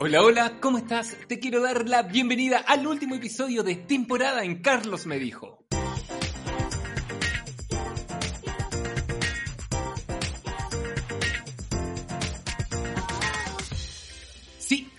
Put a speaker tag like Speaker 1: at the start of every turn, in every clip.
Speaker 1: Hola, hola, ¿cómo estás? Te quiero dar la bienvenida al último episodio de temporada en Carlos me dijo.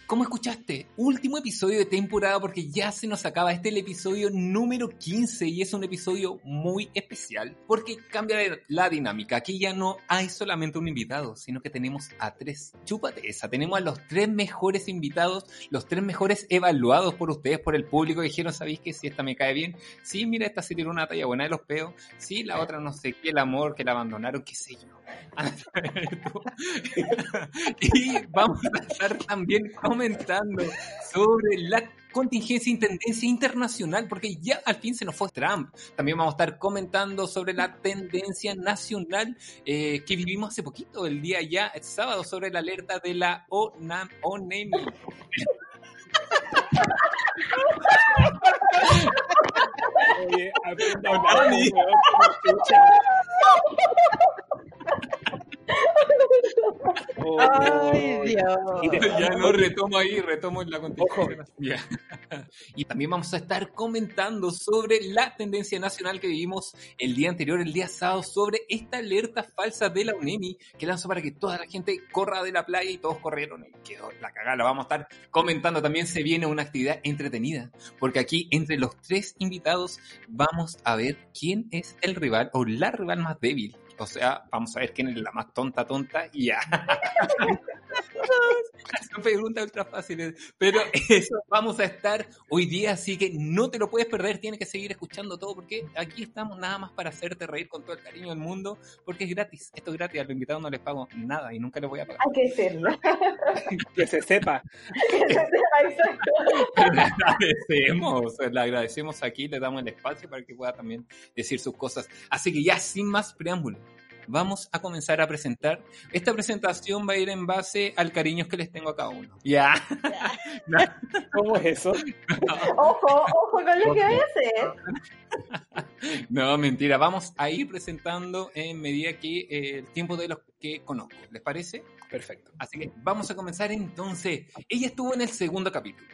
Speaker 1: Sí, como escuchaste, último episodio de temporada porque ya se nos acaba este el episodio número 15 y es un episodio muy especial porque cambia la dinámica. Aquí ya no hay solamente un invitado, sino que tenemos a tres. Chúpate esa, tenemos a los tres mejores invitados, los tres mejores evaluados por ustedes, por el público. Dijeron, ¿sabéis que si esta me cae bien? Sí, mira, esta serie era una talla buena de los peos. Sí, la otra no sé qué, el amor, que la abandonaron, qué sé yo. y vamos a estar también comentando sobre la contingencia y tendencia internacional, porque ya al fin se nos fue Trump. También vamos a estar comentando sobre la tendencia nacional eh, que vivimos hace poquito, el día ya, el sábado, sobre la alerta de la ONAM, ONEMI.
Speaker 2: Oye,
Speaker 3: Ay, Dios.
Speaker 1: Ya no retomo ahí, retomo en la nacional. Y también vamos a estar comentando sobre la tendencia nacional que vivimos el día anterior, el día sábado, sobre esta alerta falsa de la UNEMI que lanzó para que toda la gente corra de la playa y todos corrieron y quedó la cagada. La vamos a estar comentando. También se viene una actividad entretenida, porque aquí entre los tres invitados vamos a ver quién es el rival o la rival más débil. O sea, vamos a ver quién es la más tonta, tonta y ya. Son preguntas ultra fáciles. Pero eso vamos a estar hoy día, así que no te lo puedes perder. Tienes que seguir escuchando todo porque aquí estamos nada más para hacerte reír con todo el cariño del mundo porque es gratis. Esto es gratis. A los invitados no les pago nada y nunca les voy a pagar.
Speaker 3: Hay que decirlo.
Speaker 2: Que se sepa.
Speaker 3: Que se sepa, exacto.
Speaker 1: Le agradecemos, le agradecemos aquí, le damos el espacio para que pueda también decir sus cosas. Así que ya sin más preámbulo, vamos a comenzar a presentar. Esta presentación va a ir en base al cariño que les tengo a cada uno. Ya.
Speaker 2: ¿Cómo es eso?
Speaker 3: Ojo, ojo con lo que voy a hacer.
Speaker 1: No, mentira. Vamos a ir presentando en medida que eh, el tiempo de los que conozco. ¿Les parece? Perfecto. Así que vamos a comenzar entonces. Ella estuvo en el segundo capítulo.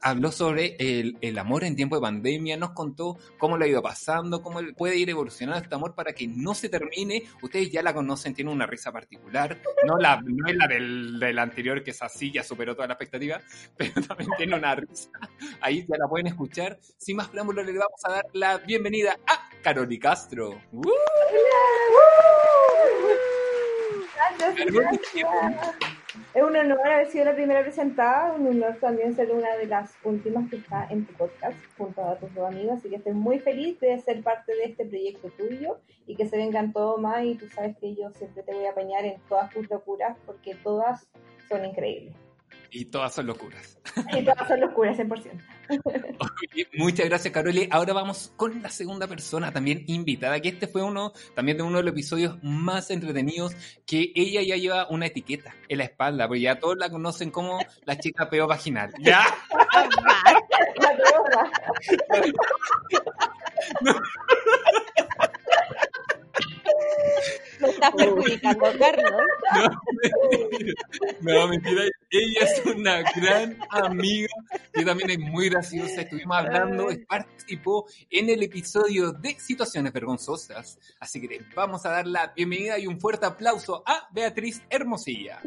Speaker 1: Habló sobre el, el amor en tiempo de pandemia, nos contó cómo lo ha ido pasando, cómo puede ir evolucionando este amor para que no se termine. Ustedes ya la conocen, tiene una risa particular. No, la, no es la del, del anterior, que es así, ya superó toda la expectativa, pero también tiene una risa. Ahí ya la pueden escuchar. Sin más preámbulos, le vamos a dar la bienvenida a Caroli Castro. ¡Uh!
Speaker 3: Gracias, gracias. Es un honor haber sido la primera presentada, un honor también ser una de las últimas que está en tu podcast junto a tus dos amigos, así que estoy muy feliz de ser parte de este proyecto tuyo y que se vengan todo más y tú sabes que yo siempre te voy a apañar en todas tus locuras porque todas son increíbles.
Speaker 1: Y todas son locuras.
Speaker 3: Y todas son locuras, 100%.
Speaker 1: Oye, muchas gracias, Caroli. Ahora vamos con la segunda persona también invitada, que este fue uno también de uno de los episodios más entretenidos, que ella ya lleva una etiqueta en la espalda, porque ya todos la conocen como la chica peo vaginal. ¿Ya?
Speaker 3: La peor.
Speaker 4: Me estás perjudicando, Carlos.
Speaker 1: No, mentira. Ella es una gran amiga que también es muy graciosa. Estuvimos hablando, participó en el episodio de Situaciones Vergonzosas. Así que le vamos a dar la bienvenida y un fuerte aplauso a Beatriz Hermosilla.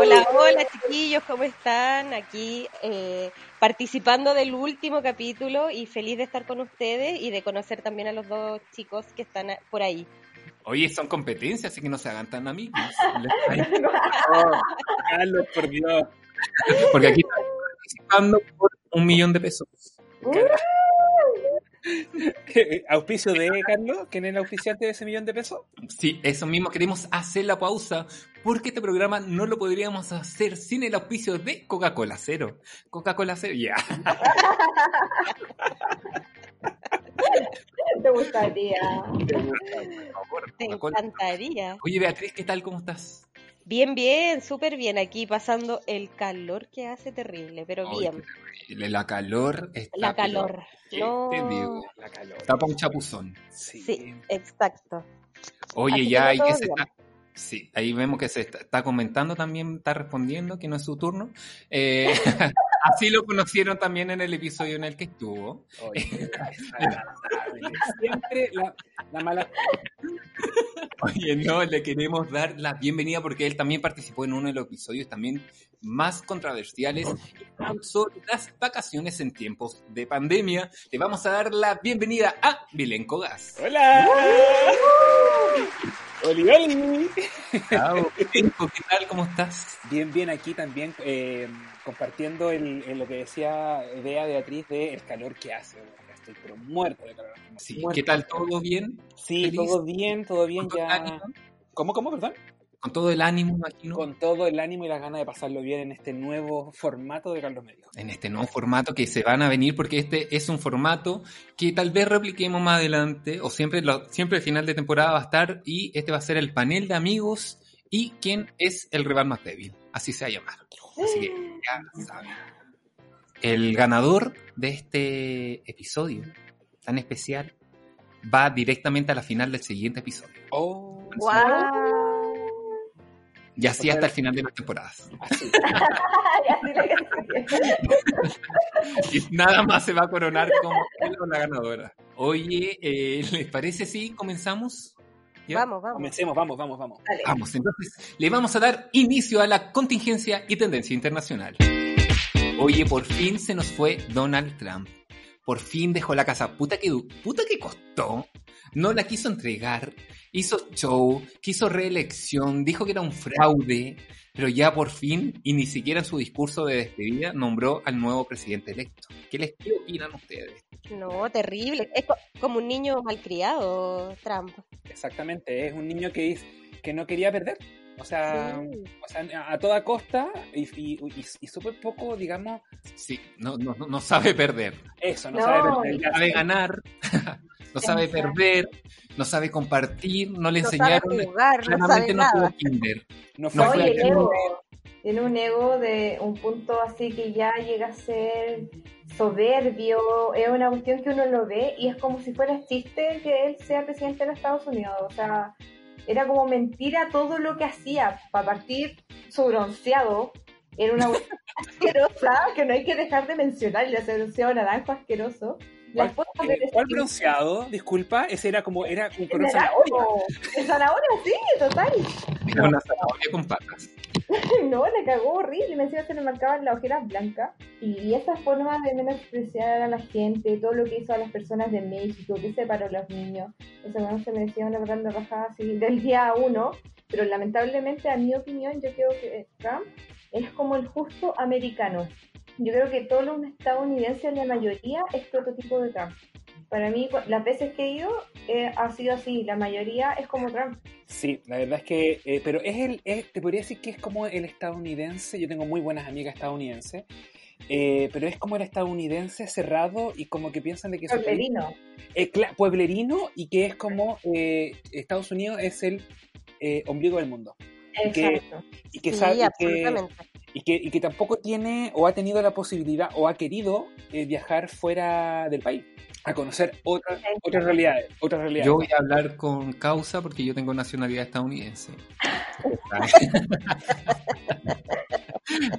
Speaker 4: Hola, hola chiquillos, ¿cómo están? Aquí eh, participando del último capítulo y feliz de estar con ustedes y de conocer también a los dos chicos que están por ahí.
Speaker 1: Oye, son competencias, así que no se hagan tan amigos.
Speaker 2: Oh, Carlos, por Dios.
Speaker 1: Porque aquí están participando por un millón de pesos.
Speaker 2: ¿Auspicio de Carlos? ¿Quién es el auspiciante de ese millón de pesos?
Speaker 1: Sí, eso mismo. Queremos hacer la pausa porque este programa no lo podríamos hacer sin el auspicio de Coca-Cola Cero. Coca-Cola Cero, ya.
Speaker 3: Te gustaría.
Speaker 4: Te encantaría.
Speaker 1: Oye, Beatriz, ¿qué tal? ¿Cómo estás?
Speaker 4: Bien, bien, súper bien. Aquí pasando el calor que hace terrible, pero
Speaker 1: Ay,
Speaker 4: bien.
Speaker 1: terrible. La calor está.
Speaker 4: La calor.
Speaker 1: ¿Qué
Speaker 4: No.
Speaker 1: te digo?
Speaker 2: La calor.
Speaker 1: Está para un chapuzón.
Speaker 4: Sí, exacto.
Speaker 1: Oye,
Speaker 4: Así
Speaker 1: ya
Speaker 4: todo
Speaker 1: que se está. Sí, ahí vemos que se está, está comentando también, está respondiendo, que no es su turno. Eh, así lo conocieron también en el episodio en el que estuvo.
Speaker 2: Oye. Siempre la, la mala.
Speaker 1: Oye, no, le queremos dar la bienvenida porque él también participó en uno de los episodios también más controversiales sobre las vacaciones en tiempos de pandemia. Le vamos a dar la bienvenida a Belén Cogas.
Speaker 2: ¡Hola! ¡Oli, oli!
Speaker 1: Chao, Belenco, ¿qué tal? ¿Cómo estás?
Speaker 2: Bien, bien, aquí también eh, compartiendo el, el- lo que decía Bea Beatriz de el calor que hace. Estoy pero muerto de calor.
Speaker 1: Sí,
Speaker 2: Muerto.
Speaker 1: ¿qué tal? ¿Todo bien?
Speaker 2: Sí,
Speaker 1: ¿Feliz?
Speaker 2: todo bien, todo bien
Speaker 1: ¿Con todo, el
Speaker 2: ya.
Speaker 1: ánimo?
Speaker 2: ¿Cómo, cómo, perdón?
Speaker 1: Con todo el ánimo, imagino.
Speaker 2: Con todo el ánimo y las ganas de pasarlo bien en este nuevo formato de Carlos Medio.
Speaker 1: en este nuevo formato que se van a venir porque este es un formato que tal vez repliquemos más adelante o siempre lo- siempre el final de temporada va a estar y este va a ser el panel de amigos y quién es el rival más débil así se va a llamar así que ya saben el ganador de este episodio tan especial va directamente a la final del siguiente episodio
Speaker 2: Oh,
Speaker 4: ¡Guau!
Speaker 1: Y así hasta el final de las temporadas y nada más se va a coronar como la ganadora oye eh, ¿les parece si comenzamos? ¿Ya?
Speaker 4: Vamos, vamos.
Speaker 2: Comencemos, vamos, vamos, vamos.
Speaker 3: Dale.
Speaker 1: Vamos, entonces le vamos a dar inicio a la contingencia y tendencia internacional. Oye, por fin se nos fue Donald Trump. Por fin dejó la casa. Puta que, puta que costó. No la quiso entregar. Hizo show, quiso reelección, dijo que era un fraude. Pero ya por fin, y ni siquiera en su discurso de despedida, nombró al nuevo presidente electo. ¿Qué les qué opinan ustedes?
Speaker 4: No, terrible. Es co- como un niño malcriado, Trump.
Speaker 2: Exactamente, es un niño que, es, que no quería perder. O sea,
Speaker 4: Sí.
Speaker 2: o sea a toda costa y, y, y, y súper poco, digamos,
Speaker 1: Sí, no, no, no sabe perder.
Speaker 2: eso, no,
Speaker 3: No,
Speaker 2: sabe
Speaker 1: no
Speaker 2: perder.
Speaker 1: sabe ganar, no sabe perder, no sabe compartir, no le
Speaker 4: No sabe
Speaker 1: enseñaron,
Speaker 4: jugar, no sabe
Speaker 1: no
Speaker 4: nada.
Speaker 1: tuvo kinder.
Speaker 2: No fue
Speaker 1: No fue
Speaker 3: el ego. Tiene un ego de un punto así que ya llega a ser soberbio. Es una cuestión que uno lo ve y es como si fuera chiste que él sea presidente de los Estados Unidos. O sea, era como mentira todo lo que hacía. Para partir, su bronceado era una asquerosa que no hay que dejar de mencionar. El bronceado naranjo asqueroso. Las
Speaker 2: ¿Cuál,
Speaker 3: fotos
Speaker 2: eh,
Speaker 3: de
Speaker 2: ¿Cuál bronceado? Disculpa, ese era como, era un color zanahoria.
Speaker 3: El zanahoria, sí, total.
Speaker 1: Era una zanahoria con patas.
Speaker 3: No, le cagó horrible. Me encima se le marcaban las ojeras blancas. Y esa forma de menospreciar a la gente, todo lo que hizo a las personas de México, que separó a los niños, eso no se merecía una grande rajada así del día uno. Pero lamentablemente, a mi opinión, yo creo que Trump es como el justo americano. Yo creo que todos los estadounidenses, la mayoría, es prototipo de Trump. Para mí, las veces que he ido, eh, ha sido así. La mayoría es como Trump.
Speaker 2: Sí, la verdad es que, eh, pero es el, es- te podría decir que es como el estadounidense, yo tengo muy buenas amigas estadounidenses, eh, pero es como el estadounidense cerrado y como que piensan de que
Speaker 3: Pueblerino.
Speaker 2: eh, cla- pueblerino y que es como eh, Estados Unidos es el eh, ombligo del mundo Y que-
Speaker 3: Exacto.
Speaker 2: y que,
Speaker 4: Sí,
Speaker 2: sabe, que,
Speaker 4: absolutamente.
Speaker 2: Y, que, y que tampoco tiene o ha tenido la posibilidad o ha querido eh, viajar fuera del país a conocer otras otras realidades, otras realidades.
Speaker 1: Yo voy a hablar con causa porque yo tengo nacionalidad estadounidense.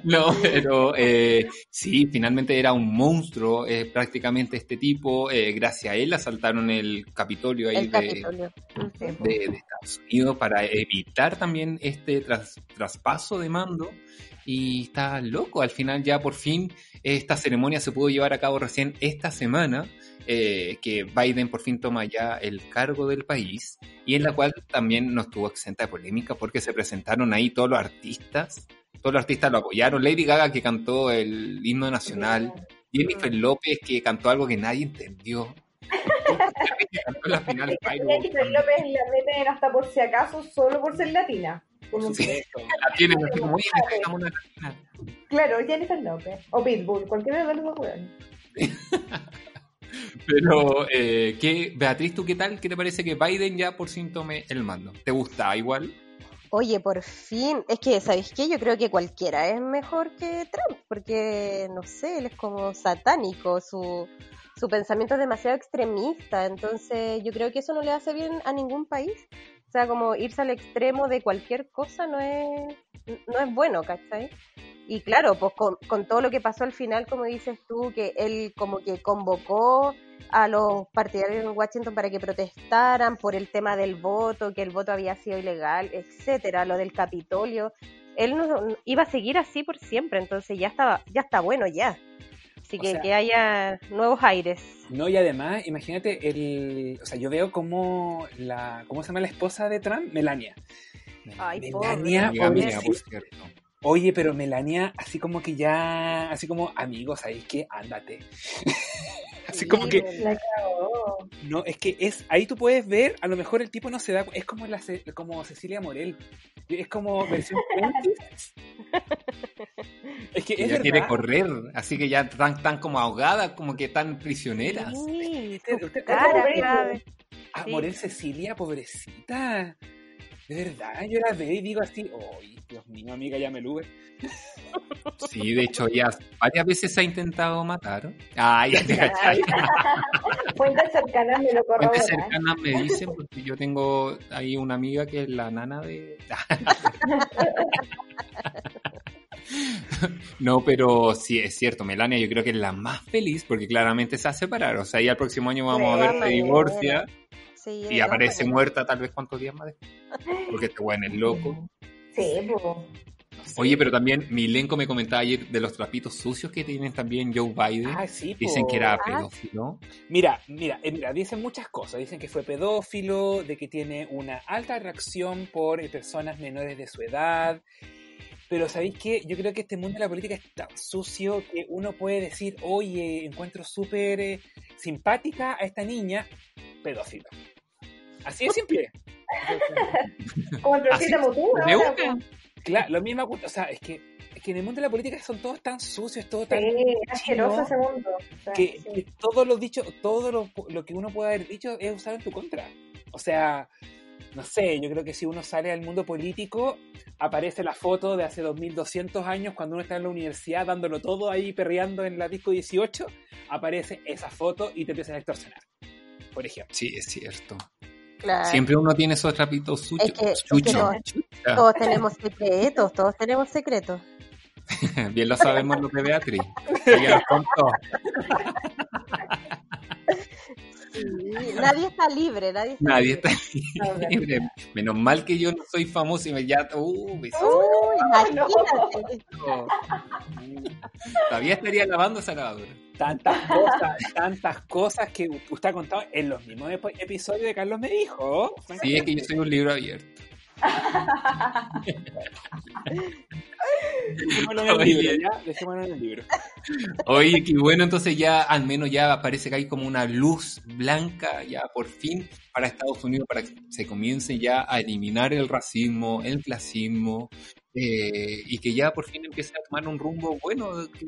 Speaker 1: No, pero eh, sí, finalmente era un monstruo eh, prácticamente este tipo. eh, gracias a él asaltaron el Capitolio ahí
Speaker 4: El
Speaker 1: de,
Speaker 4: Capitolio. Ujú.
Speaker 1: de, de Estados Unidos para evitar también este tras- traspaso de mando. Y está loco, al final ya por fin esta ceremonia se pudo llevar a cabo recién esta semana, eh, que Biden por fin toma ya el cargo del país y en la cual también no estuvo exenta de polémica porque se presentaron ahí todos los artistas, todos los artistas lo apoyaron, Lady Gaga que cantó el himno nacional, Jennifer López que cantó algo que nadie entendió.
Speaker 3: la final Jennifer López la meten hasta por si acaso, solo por ser latina. Como sí, la tienen así como, una latina. Claro, Jennifer López. O Pitbull, cualquiera de los dos
Speaker 1: Pero, eh, ¿qué, Beatriz, ¿tú qué tal? ¿Qué te parece que Biden ya por sí tome el mando? ¿Te gusta igual?
Speaker 4: Oye, por fin, es que, ¿sabéis qué? Yo creo que cualquiera es mejor que Trump, porque, no sé, él es como satánico, su, su pensamiento es demasiado extremista, entonces yo creo que eso no le hace bien a ningún país. O sea, como irse al extremo de cualquier cosa no es, no es bueno, ¿cachai? Y claro, pues con, con, todo lo que pasó al final, como dices tú, que él como que convocó a los partidarios en Washington para que protestaran por el tema del voto, que el voto había sido ilegal, etcétera, lo del Capitolio. Él no, iba a seguir así por siempre, entonces ya estaba, ya está bueno ya. Así que que haya nuevos aires.
Speaker 2: No, y además, imagínate, el, o sea, yo veo como la, ¿cómo se llama la esposa de Trump? Melania.
Speaker 4: Ay,
Speaker 2: Melania, Melania por cierto. Oye, pero Melania, así como que ya, así como amigos, ahí que ándate. Así como que. No, es que es, ahí tú puedes ver, a lo mejor el tipo no se da, es como la como Cecilia Morel. Es como versión
Speaker 1: Es que ella quiere correr, así que ya están tan como ahogadas, como que tan prisioneras.
Speaker 4: Sí, usted, ah,
Speaker 2: Morel Cecilia, pobrecita. De verdad, yo la veo y digo así, ¡ay, Dios mío, amiga, ya me lube!
Speaker 1: Sí, de hecho, ya varias veces se ha intentado matar. Ay, ya te cachai.
Speaker 3: Fuentes cercanas me lo corroboran.
Speaker 1: Fuentes cercanas me dicen, porque yo tengo ahí una amiga que es la nana de... No, pero sí, es cierto, Melania yo creo que es la más feliz porque claramente se va a separar. O sea, ya el próximo año vamos a ver que divorcia y aparece muerta tal vez cuántos días más después. Porque este weón es loco.
Speaker 3: Sí,
Speaker 1: Oye, pero también Milenko me comentaba ayer de los trapitos sucios que tienen también Joe Biden.
Speaker 2: Ah, sí,
Speaker 1: Dicen que era ah. pedófilo.
Speaker 2: Mira, mira, eh, mira, dicen muchas cosas. Dicen que fue pedófilo, de que tiene una alta reacción por eh, personas menores de su edad. Pero ¿sabéis qué? Yo creo que este mundo de la política es tan sucio que uno puede decir, oye, encuentro súper eh, simpática a esta niña, pedófilo. Así de simple.
Speaker 3: Como el
Speaker 2: Claro, lo mismo, o sea, es que, es que en el mundo de la política son todos tan sucios, todo tan
Speaker 3: sí, asqueroso ese mundo.
Speaker 2: que, todo lo dicho, todo lo, lo, que uno puede haber dicho es usado en tu contra. O sea, no sé, yo creo que si uno sale al mundo político, aparece la foto de hace 2200 años cuando uno está en la universidad dándolo todo ahí perreando en la disco 18, aparece esa foto y te empiezan a extorsionar, por ejemplo.
Speaker 1: Sí, es cierto. Siempre uno tiene esos trapitos sucios.
Speaker 4: todos, tenemos secretos, todos tenemos secretos.
Speaker 1: Bien lo sabemos lo que Beatriz. Ella contó.
Speaker 4: nadie está libre, nadie está
Speaker 1: nadie libre. Está libre. Menos mal que yo no soy famoso y me ya. Uh, me
Speaker 4: imagínate.
Speaker 1: Todavía estaría lavando esa lavadora.
Speaker 2: Tantas cosas, tantas cosas que usted ha contado en los mismos episodios de Carlos me dijo.
Speaker 1: Sí, es que yo soy un libro abierto.
Speaker 2: Dejémoslo en el libro, ¿ya? Dejémoslo en el libro.
Speaker 1: Oye, qué bueno, entonces ya al menos ya parece que hay como una luz blanca ya por fin para Estados Unidos para que se comience ya a eliminar el racismo, el clasismo, eh, y que ya por fin empiece a tomar un rumbo bueno que,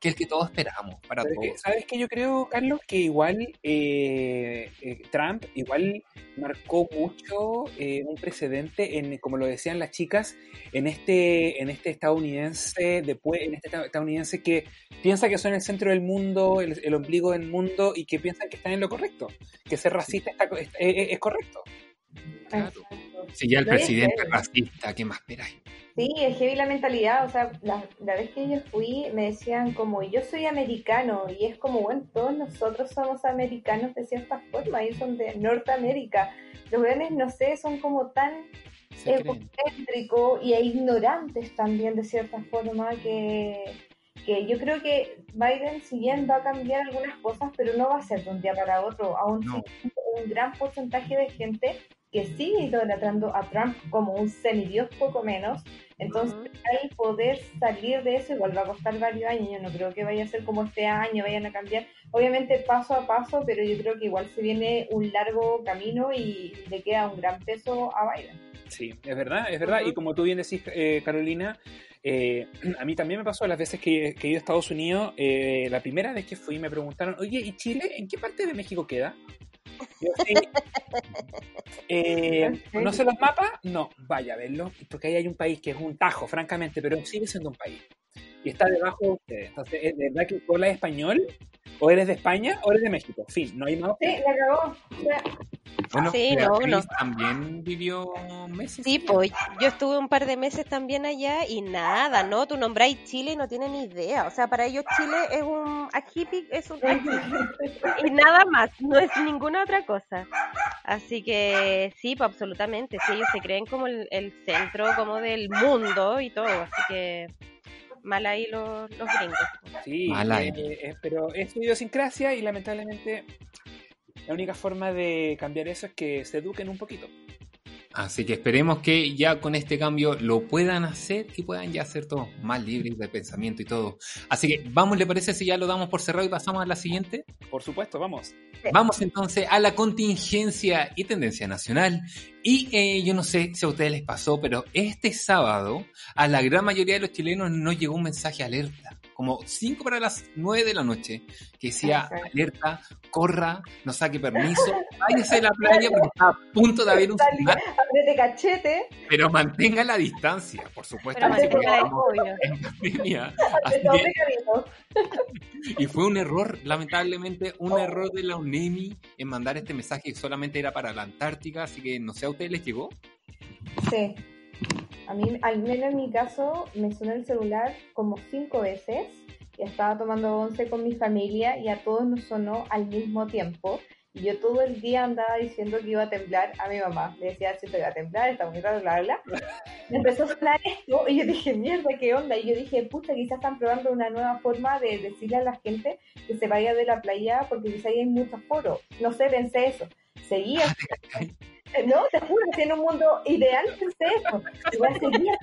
Speaker 1: que el que todos esperamos para todos.
Speaker 2: ¿Sabes qué yo creo, Carlos? Que igual eh, eh, Trump igual marcó mucho un precedente en, como lo decían las chicas, en este, en este estadounidense después, en este estadounidense que piensa que son el centro del mundo, el, ombligo del mundo y que piensan que están en lo correcto, que ser racista es, correcto.
Speaker 1: Si ya el presidente es racista, ¿qué más esperáis?
Speaker 3: Sí, es heavy la mentalidad, o sea, la, vez que yo fui me decían como, yo soy americano, y es como, bueno, todos nosotros somos americanos de cierta forma, ellos son de Norteamérica. Los grandes, no sé, son como tan egocéntricos y ignorantes también de cierta forma que, que yo creo que Biden, si bien va a cambiar algunas cosas, pero no va a ser de un día para otro, aún un gran porcentaje de gente que sigue idolatrando a Trump como un semidios poco menos. Entonces, al poder salir de eso, igual va a costar varios años. Yo no creo que vaya a ser como este año, vayan a cambiar. Obviamente paso a paso, pero yo creo que igual se viene un largo camino y le queda un gran peso a Biden.
Speaker 2: Sí, es verdad, es verdad. Y como tú bien decís, eh, Carolina, eh, a mí también me pasó las veces que, he ido a Estados Unidos. Eh, la primera vez que fui me preguntaron, oye, ¿y Chile en qué parte de México queda? Yo sí. ¿No sé los mapas? No, vaya a verlo, porque ahí hay un país que es un tajo, francamente, pero sigue siendo un país. Y está debajo de ustedes. Entonces, ¿es verdad que hablas español? ¿O eres de España o eres de México? Fin, no hay más.
Speaker 3: Sí, la acabó.
Speaker 1: Bueno, sí, no, no. también vivió meses.
Speaker 4: Sí, pues yo estuve un par de meses también allá y nada, ¿no? Tú nombráis Chile y no tienen ni idea. O sea, para ellos Chile es un ajipi, es un y nada más, no es ninguna otra cosa. Así que sí, pues absolutamente. Sí, ellos se creen como el, centro como del mundo y todo. Así que mal ahí los, los gringos.
Speaker 2: Sí, mal ahí. Eh, eh, pero es su idiosincrasia y lamentablemente la única forma de cambiar eso es que se eduquen un poquito.
Speaker 1: Así que esperemos que ya con este cambio lo puedan hacer y puedan ya ser todos más libres de pensamiento y todo. Así que vamos, ¿le parece si ya lo damos por cerrado y pasamos a la siguiente?
Speaker 2: Por supuesto, vamos.
Speaker 1: Vamos entonces a la contingencia y tendencia nacional. Y eh, yo no sé si a ustedes les pasó, pero este sábado a la gran mayoría de los chilenos nos llegó un mensaje alerta como 5 para las 9 de la noche, que decía, alerta, corra, no saque permiso, váyase a la playa porque está a punto de haber un tsunami.
Speaker 3: cachete.
Speaker 1: Pero mantenga la distancia, por supuesto. en pandemia. y fue un error, lamentablemente, un oh. error de la UNEMI en mandar este mensaje que solamente era para la Antártica, así que no sé, ¿a ustedes les llegó?
Speaker 3: Sí. A mí, al menos en mi caso, me sonó el celular como cinco veces. Y estaba tomando once con mi familia y a todos nos sonó al mismo tiempo. Y yo todo el día andaba diciendo que iba a temblar a mi mamá. Le decía, si te iba a temblar, está muy raro, bla. Me empezó a sonar esto y yo dije, mierda, ¿qué onda? Y yo dije, pucha, quizás están probando una nueva forma de decirle a la gente que se vaya de la playa porque quizás hay muchos foros. No sé, pensé eso. Seguía. No, te juro que en un mundo ideal pensé eso. Igual seguía,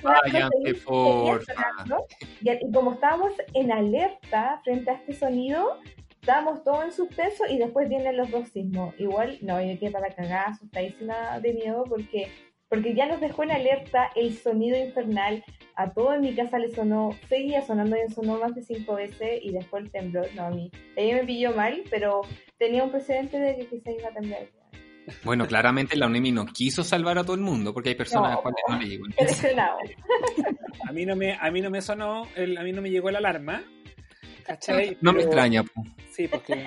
Speaker 3: y, y como estábamos en alerta frente a este sonido, estábamos todos en suspenso y después vienen los dos sismos. Igual, no, yo quedé para cagar, asustadísima de miedo porque, porque ya nos dejó en alerta el sonido infernal. A todo en mi casa le sonó, seguía sonando y sonó más de cinco veces y después el temblor. No, a mí, ella me pilló mal, pero tenía un precedente de que se iba a temblar.
Speaker 1: Bueno, claramente la UNEMI no quiso salvar a todo el mundo porque hay personas a las cuales no le llegó.
Speaker 2: a mí no me, a mí no me sonó, a mí no me llegó la alarma.
Speaker 1: ¿cachai? No me extraña.
Speaker 2: Sí, porque.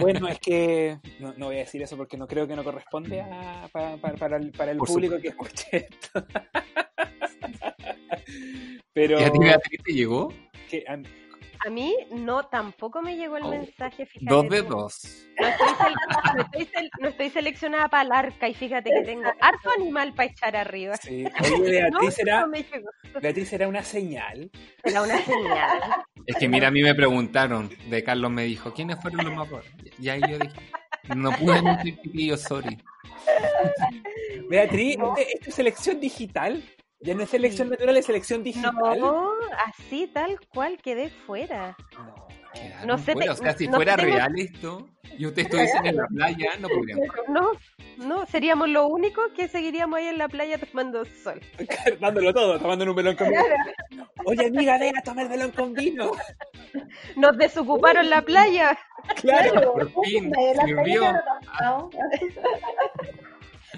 Speaker 2: bueno, es que. No, voy a decir eso porque no creo que no corresponde a, para, para, el, para el público que escuche esto.
Speaker 1: Pero. ¿Y a ti, te llegó?
Speaker 2: Que,
Speaker 4: a mí no, tampoco me llegó el oh, mensaje.
Speaker 1: Fíjate, dos de dos.
Speaker 4: No estoy, seleccionada para el arca y fíjate que tengo harto animal para echar arriba.
Speaker 2: Sí. Oye, Beatriz, era, Beatriz era una señal.
Speaker 4: Era una señal.
Speaker 1: Es que mira, a mí me preguntaron, de Carlos me dijo, ¿quiénes fueron los más Y ahí yo dije, no pude mentir, yo sorry.
Speaker 2: Beatriz, ¿esta es selección digital? Ya no es selección natural, es selección digital.
Speaker 4: No, así tal cual quedé fuera.
Speaker 1: No, no sé. o sea, si fuera real esto y usted estuviese en la playa, no podríamos.
Speaker 4: No, no, seríamos lo único que seguiríamos ahí en la playa tomando sol.
Speaker 2: Dándolo todo, tomando un melón con vino. Oye, amiga, ven a tomar melón con vino.
Speaker 4: Nos desocuparon la playa.
Speaker 2: Claro,
Speaker 1: por fin, sirvió.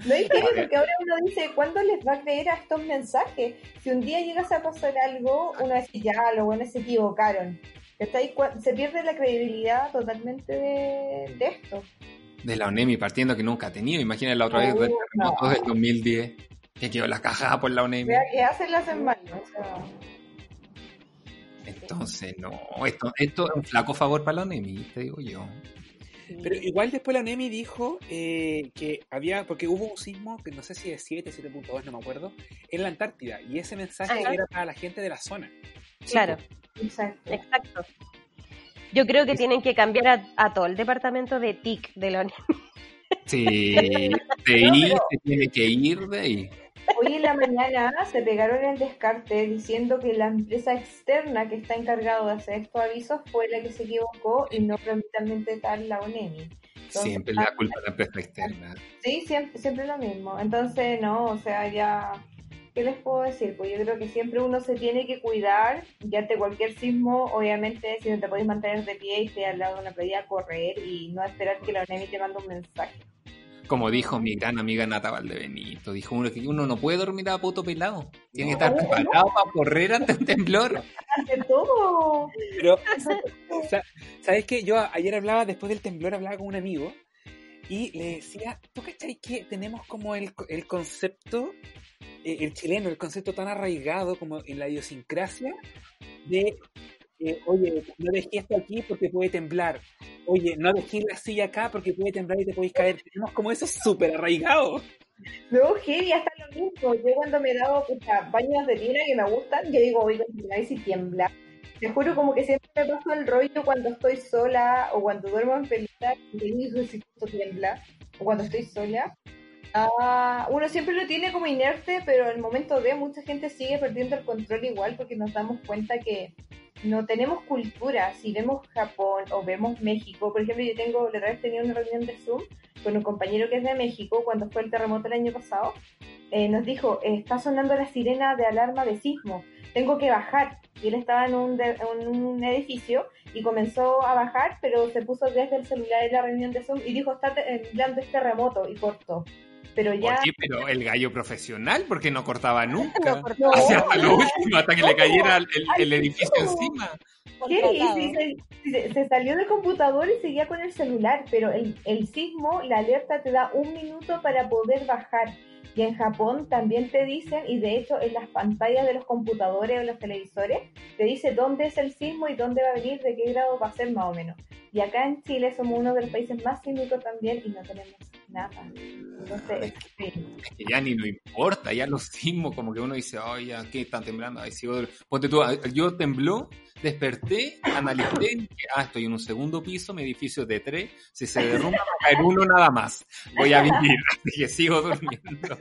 Speaker 3: No hay que porque ahora uno dice, ¿cuándo les va a creer a estos mensajes? Si un día llegas a pasar algo, uno dice, ya, los buenos se equivocaron. Se pierde la credibilidad totalmente de, esto.
Speaker 1: De la ONEMI, partiendo que nunca ha tenido. Imagina la otra vez del del 2010, que quedó la caja por la ONEMI.
Speaker 3: ¿Qué hacen las semanas?
Speaker 1: Entonces, no, esto, esto es un flaco favor para la ONEMI, te digo yo.
Speaker 2: Pero igual después la NEMI dijo eh, que había, porque hubo un sismo, que no sé si es 7, 7.2, no me acuerdo, en la Antártida. Y ese mensaje era para la gente de la zona.
Speaker 4: Claro, exacto. exacto. Yo creo que tienen que cambiar a, todo el departamento de TIC de la NEMI.
Speaker 1: Sí, de ahí se tiene que ir de ahí.
Speaker 3: Hoy en la mañana se pegaron el descarte diciendo que la empresa externa que está encargado de hacer estos avisos fue la que se equivocó y no propiamente tal la ONEMI.
Speaker 1: siempre la culpa de la empresa externa.
Speaker 3: Sí, siempre, siempre lo mismo. Entonces, no, o sea, ya ¿qué les puedo decir? Pues yo creo que siempre uno se tiene que cuidar, ya ante cualquier sismo, obviamente, si no te podéis mantener de pie y estar al lado de una playa, correr y no esperar que la ONEMI te mande un mensaje.
Speaker 1: Como dijo mi gran amiga Nata Valdebenito, dijo uno que uno no puede dormir a puto pelado. Tiene que estar preparado para correr ante un temblor.
Speaker 3: Ante todo.
Speaker 2: Pero, ¿sabes qué? Yo ayer hablaba, después del temblor, hablaba con un amigo y le decía, ¿tú cachai que tenemos como el, el concepto, eh, el chileno, el concepto tan arraigado como en la idiosincrasia de oye, no dejé esto aquí porque puede temblar. Oye, no dejé la silla acá porque puede temblar y te podéis caer. Tenemos como eso súper arraigado.
Speaker 3: No, heavy, hasta lo mismo. Yo cuando me he dado baños de tina que me gustan, yo digo, voy a y si tiembla. Te juro como que siempre me paso el rollo cuando estoy sola o cuando duermo en pelota y digo si esto tiembla o cuando estoy sola. Ah, uno siempre lo tiene como inerte, pero en el momento de mucha gente sigue perdiendo el control igual porque nos damos cuenta que no tenemos cultura. Si vemos Japón o vemos México, por ejemplo, yo tengo, la otra vez tenía una reunión de Zoom con un compañero que es de México cuando fue el terremoto el año pasado. Eh, nos dijo, está sonando la sirena de alarma de sismo, tengo que bajar. Y él estaba en un, en un edificio y comenzó a bajar, pero se puso desde el celular en la reunión de Zoom y dijo, está temblando este terremoto y cortó. Pero ya.
Speaker 1: pero el gallo profesional, porque no cortaba nunca. No Hacía lo último, hasta que le cayera el, edificio encima.
Speaker 3: ¿Qué? Se, se, salió del computador y seguía con el celular, pero el, el sismo, la alerta te da un minuto para poder bajar. Y en Japón también te dicen, y de hecho en las pantallas de los computadores o los televisores, te dice dónde es el sismo y dónde va a venir, de qué grado va a ser más o menos. Y acá en Chile somos uno de los países más sísmicos también y no tenemos nada. Entonces,
Speaker 1: es que ya ni no importa, ya los sismos, como que uno dice, ay, ya, ¿qué están temblando? Ay, sigo... Ponte tú, yo tembló, desperté, analicé, ah, estoy en un segundo piso, mi edificio de tres, si se derrumba va a caer uno nada más, voy a vivir, así que sigo durmiendo.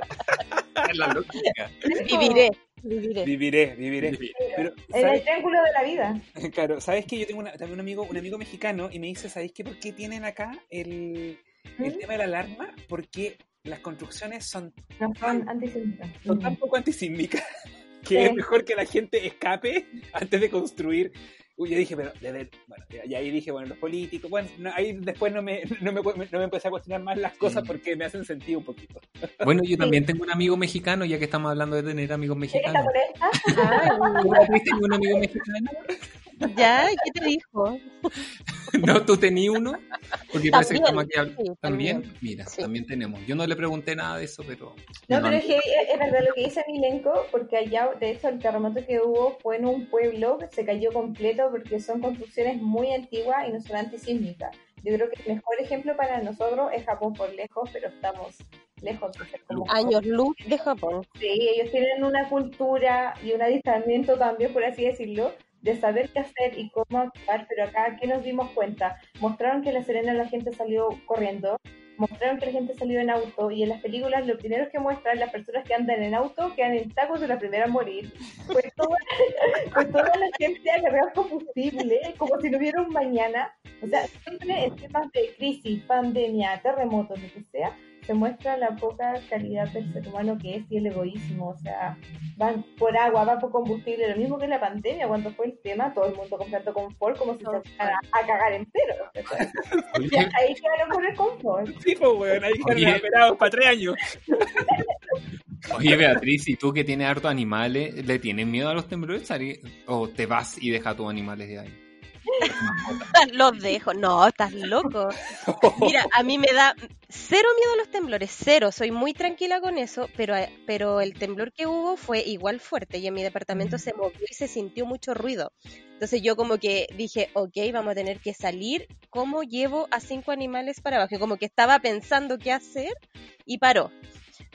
Speaker 1: es la lógica.
Speaker 4: Viviré.
Speaker 2: Viviré. Viviré, viviré.
Speaker 3: Pero, el triángulo de la vida.
Speaker 2: Claro, ¿sabes que Yo tengo también un amigo, un amigo mexicano y me dice, ¿sabéis qué? ¿Por qué tienen acá el, el tema de la alarma? Porque las construcciones son,
Speaker 3: no son antisísmicas.
Speaker 2: Son tan poco antisísmicas que es mejor que la gente escape antes de construir. Uy, yo dije, pero, bueno, y ahí dije, bueno, los políticos, bueno, ahí después no me, no, me, no me empecé a cuestionar más las cosas porque me hacen sentido un poquito.
Speaker 1: Bueno, yo también tengo un amigo mexicano, ya que estamos hablando de tener amigos mexicanos.
Speaker 3: ¿Tienes
Speaker 1: un amigo mexicano?
Speaker 4: ¿Ya? ¿Qué te dijo?
Speaker 1: ¿No? ¿Tú tenías uno? Porque parece que estamos aquí ¿También? Mira, también tenemos. Yo no le pregunté nada de eso, pero...
Speaker 3: No, pero es que es verdad lo que dice Milenko, porque allá, de hecho, el terremoto que hubo fue en un pueblo que se cayó completo porque son construcciones muy antiguas y no son antisísmicas. Yo creo que el mejor ejemplo para nosotros es Japón por lejos, pero estamos lejos de ser como
Speaker 4: años luz de Japón.
Speaker 3: Sí, ellos tienen una cultura y un adiestramiento también, por así decirlo, de saber qué hacer y cómo actuar, pero acá, ¿qué nos dimos cuenta? Mostraron que en La Serena la gente salió corriendo, mostraron que la gente salió en auto, y en las películas lo primero que muestran las personas que andan en auto quedan en tacos de la primera a morir. Pues toda, pues toda la gente agarrar combustible, como si no hubiera un mañana. O sea, siempre en temas de crisis, pandemia, terremotos, lo que sea, se muestra la poca calidad del ser humano que es y el egoísmo, o sea, van por agua, van por combustible, lo mismo que en la pandemia, cuando fue el tema, todo el mundo comprando confort como si se fuera a, cagar entero. y ahí quedaron con el confort.
Speaker 2: Sí, pues, bueno, ahí quedaron esperados para tres años.
Speaker 1: Oye, Beatriz, ¿y tú que tienes hartos animales, le tienes miedo a los temblores? ¿O te vas y dejas tus animales de ahí?
Speaker 4: los dejo. No, estás loco. Mira, a mí me da cero miedo a los temblores, cero. Soy muy tranquila con eso, pero, pero el temblor que hubo fue igual fuerte y en mi departamento se movió y se sintió mucho ruido. Entonces yo como que dije, ok, vamos a tener que salir. ¿Cómo llevo a cinco animales para abajo? Como que estaba pensando qué hacer y paró.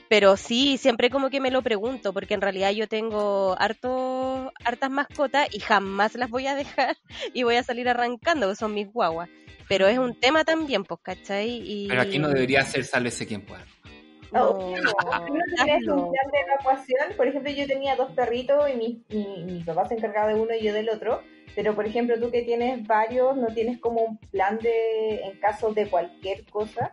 Speaker 4: Pero sí, siempre como que me lo pregunto, porque en realidad yo tengo harto, hartas mascotas y jamás las voy a dejar y voy a salir arrancando, son mis guaguas. Pero es un tema también, pues, ¿cachai? Y...
Speaker 1: Pero aquí no debería ser sálvese quien pueda.
Speaker 3: No, no, tienes un plan de evacuación, por ejemplo, yo tenía dos perritos y mi, mi, mi papá se encargaba de uno y yo del otro, pero por ejemplo, tú que tienes varios, ¿no tienes como un plan de en caso de cualquier cosa?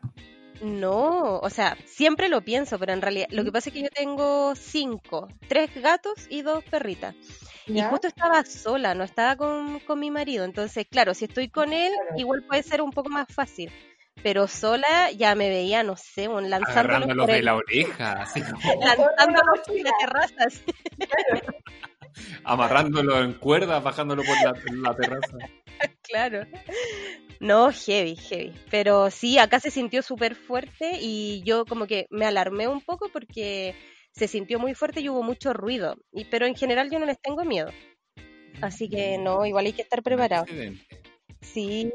Speaker 4: No, o sea, siempre lo pienso, pero en realidad lo que pasa es que yo tengo cinco, tres gatos y dos perritas. Y justo estaba sola, no estaba con, con, mi marido. Entonces, claro, si estoy con él, igual puede ser un poco más fácil. Pero sola ya me veía, no sé, lanzándolos
Speaker 1: de la oreja, así como...
Speaker 4: lanzándolos por la terraza.
Speaker 1: Amarrándolo en cuerdas, bajándolo por la, la terraza.
Speaker 4: Claro. No, heavy, heavy. Pero sí, acá se sintió súper fuerte y yo como que me alarmé un poco porque se sintió muy fuerte y hubo mucho ruido. Y, pero en general yo no les tengo miedo. Así que no, igual hay que estar preparado. Sí.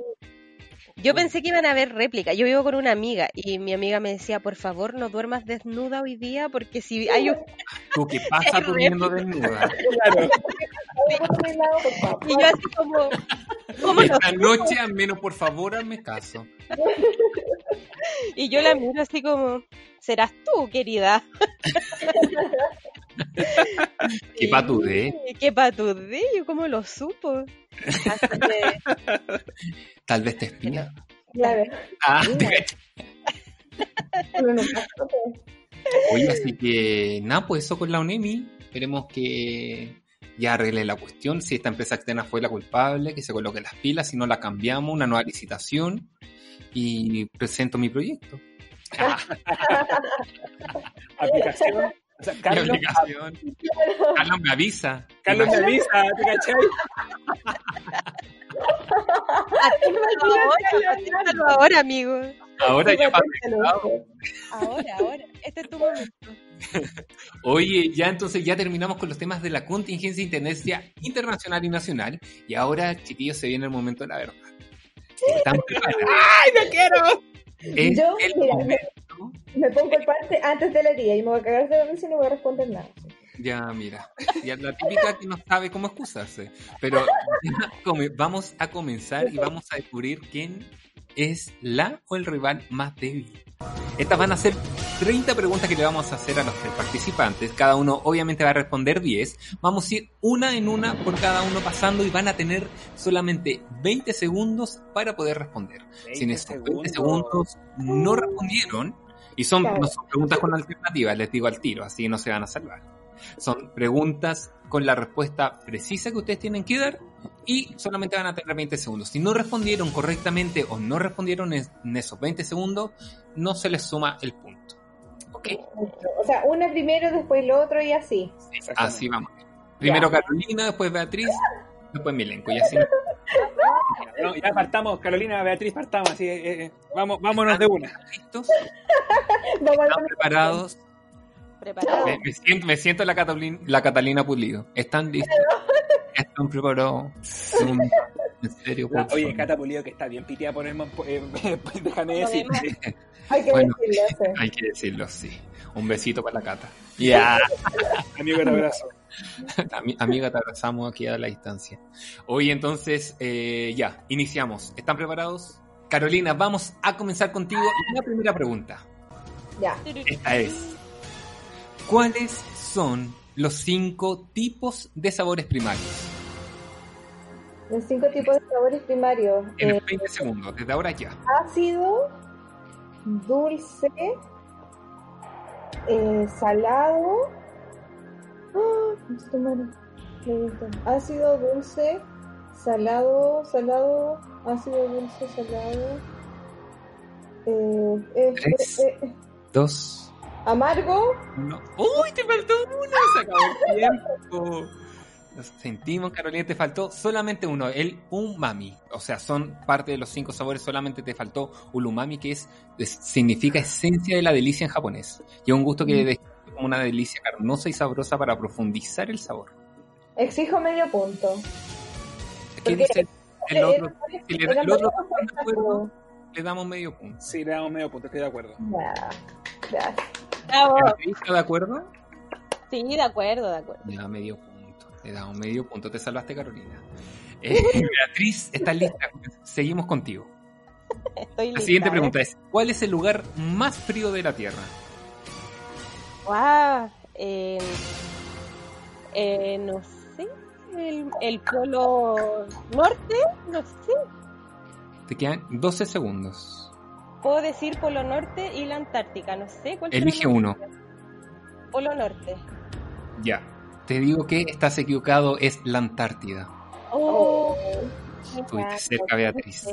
Speaker 4: Yo pensé que iban a haber réplica. Yo vivo con una amiga y mi amiga me decía, por favor, no duermas desnuda hoy día porque si hay un...
Speaker 1: ¿Tú qué pasa durmiendo desnuda? Claro.
Speaker 4: y yo así como,
Speaker 1: esta noche, al menos por favor, hazme caso.
Speaker 4: Y yo la miro así como, serás tú, querida.
Speaker 1: Qué patudé.
Speaker 4: Qué patudé, yo cómo lo supo.
Speaker 1: Tal vez te espía.
Speaker 3: Claro.
Speaker 1: Ah, Oye, así que nada, pues eso con la UNEMI. Esperemos que ya arregle la cuestión, si esta empresa externa fue la culpable, que se coloque las pilas, si no la cambiamos, una nueva licitación y presento mi proyecto.
Speaker 2: Aplicación.
Speaker 1: Carlos, Carlos me avisa.
Speaker 2: Carlos me avisa, ¿te cachai?
Speaker 4: ahora, ahora, amigo.
Speaker 1: Ahora ya
Speaker 4: Ahora, ahora. Este es tu momento.
Speaker 1: Oye, ya entonces ya terminamos con los temas de la contingencia internecia internacional y nacional. Y ahora, chiquillos, se viene el momento de la verdad.
Speaker 2: ¿Están preparados? ¡Ay, no quiero!
Speaker 3: Es Yo, mira, me, pongo el parte antes de la día y me voy a cagar de la risa y no voy a responder nada.
Speaker 1: Ya, mira. Ya la típica que no sabe cómo excusarse. Pero vamos a comenzar y vamos a descubrir quién es la o el rival más débil. Estas van a ser 30 preguntas que le vamos a hacer a los participantes. Cada uno obviamente va a responder 10. Vamos a ir una en una por cada uno pasando y van a tener solamente 20 segundos para poder responder. Si en esos 20 segundos no respondieron, y son, no son preguntas con alternativas, les digo al tiro, así no se van a salvar. Son preguntas con la respuesta precisa que ustedes tienen que dar y solamente van a tener 20 segundos. Si no respondieron correctamente o no respondieron en esos 20 segundos, no se les suma el punto. ¿Ok?
Speaker 3: O sea, una primero, después el otro y así.
Speaker 1: así vamos. Primero Carolina, después Beatriz, después Milenko y así.
Speaker 2: ya partamos, Carolina, Beatriz, partamos. Así, eh, eh, vamos, vámonos de una.
Speaker 1: ¿Listos? ¿Están preparados? Me, siento, la, Catalina, la Catalina Pulido. ¿Están listos? ¿Están preparados? En serio,
Speaker 2: Oye, Cata Pulido que está bien piteada por el... Eh, déjame decir.
Speaker 3: Hay que decirlo, sí.
Speaker 1: Hay que decirlo, sí. Un besito para la Cata. Ya.
Speaker 2: Amigo, te abrazo.
Speaker 1: Amiga, te abrazamos aquí a la distancia. Hoy entonces, eh, ya, iniciamos. ¿Están preparados? Carolina, vamos a comenzar contigo. La primera pregunta.
Speaker 3: Ya.
Speaker 1: Esta es. ¿Cuáles son los cinco tipos de sabores primarios?
Speaker 3: Los cinco tipos de sabores primarios.
Speaker 1: En 20 eh, segundos, desde ahora ya.
Speaker 3: Ácido, dulce, eh, salado. ¡Ah! Ácido, dulce, salado, salado, ácido, dulce, salado. Eh,
Speaker 1: Tres, eh, dos,
Speaker 3: ¿Amargo?
Speaker 1: No. ¡Uy, te faltó uno! Se acabó el tiempo. Nos sentimos, Carolina, te faltó solamente uno, el umami. O sea, son parte de los cinco sabores, solamente te faltó un umami, que es, significa esencia de la delicia en japonés. Y es un gusto que mm. como una delicia carnosa y sabrosa para profundizar el sabor.
Speaker 3: Exijo medio punto.
Speaker 1: ¿Quién dice el, otro? Si le, el otro le damos medio punto.
Speaker 2: Sí, le damos medio punto, estoy de acuerdo.
Speaker 3: Ya, gracias.
Speaker 1: ¿Estás de acuerdo?
Speaker 4: Sí, de acuerdo, de acuerdo.
Speaker 1: Ya, medio punto. Te da un medio punto. Te salvaste, Carolina. Eh, Beatriz, ¿estás lista? Seguimos contigo.
Speaker 4: Estoy lista,
Speaker 1: La siguiente
Speaker 4: ¿eh?
Speaker 1: pregunta es: ¿Cuál es el lugar más frío de la Tierra?
Speaker 4: Guau, eh, eh, no sé. El, el polo norte, no sé.
Speaker 1: Te quedan 12 segundos.
Speaker 4: Puedo decir polo norte y la Antártica, no sé. ¿cuál
Speaker 1: Elige
Speaker 4: el
Speaker 1: uno.
Speaker 4: Polo norte.
Speaker 1: Ya. Te digo que estás equivocado, es la Antártida.
Speaker 4: Oh,
Speaker 1: Estuviste cerca, Beatriz.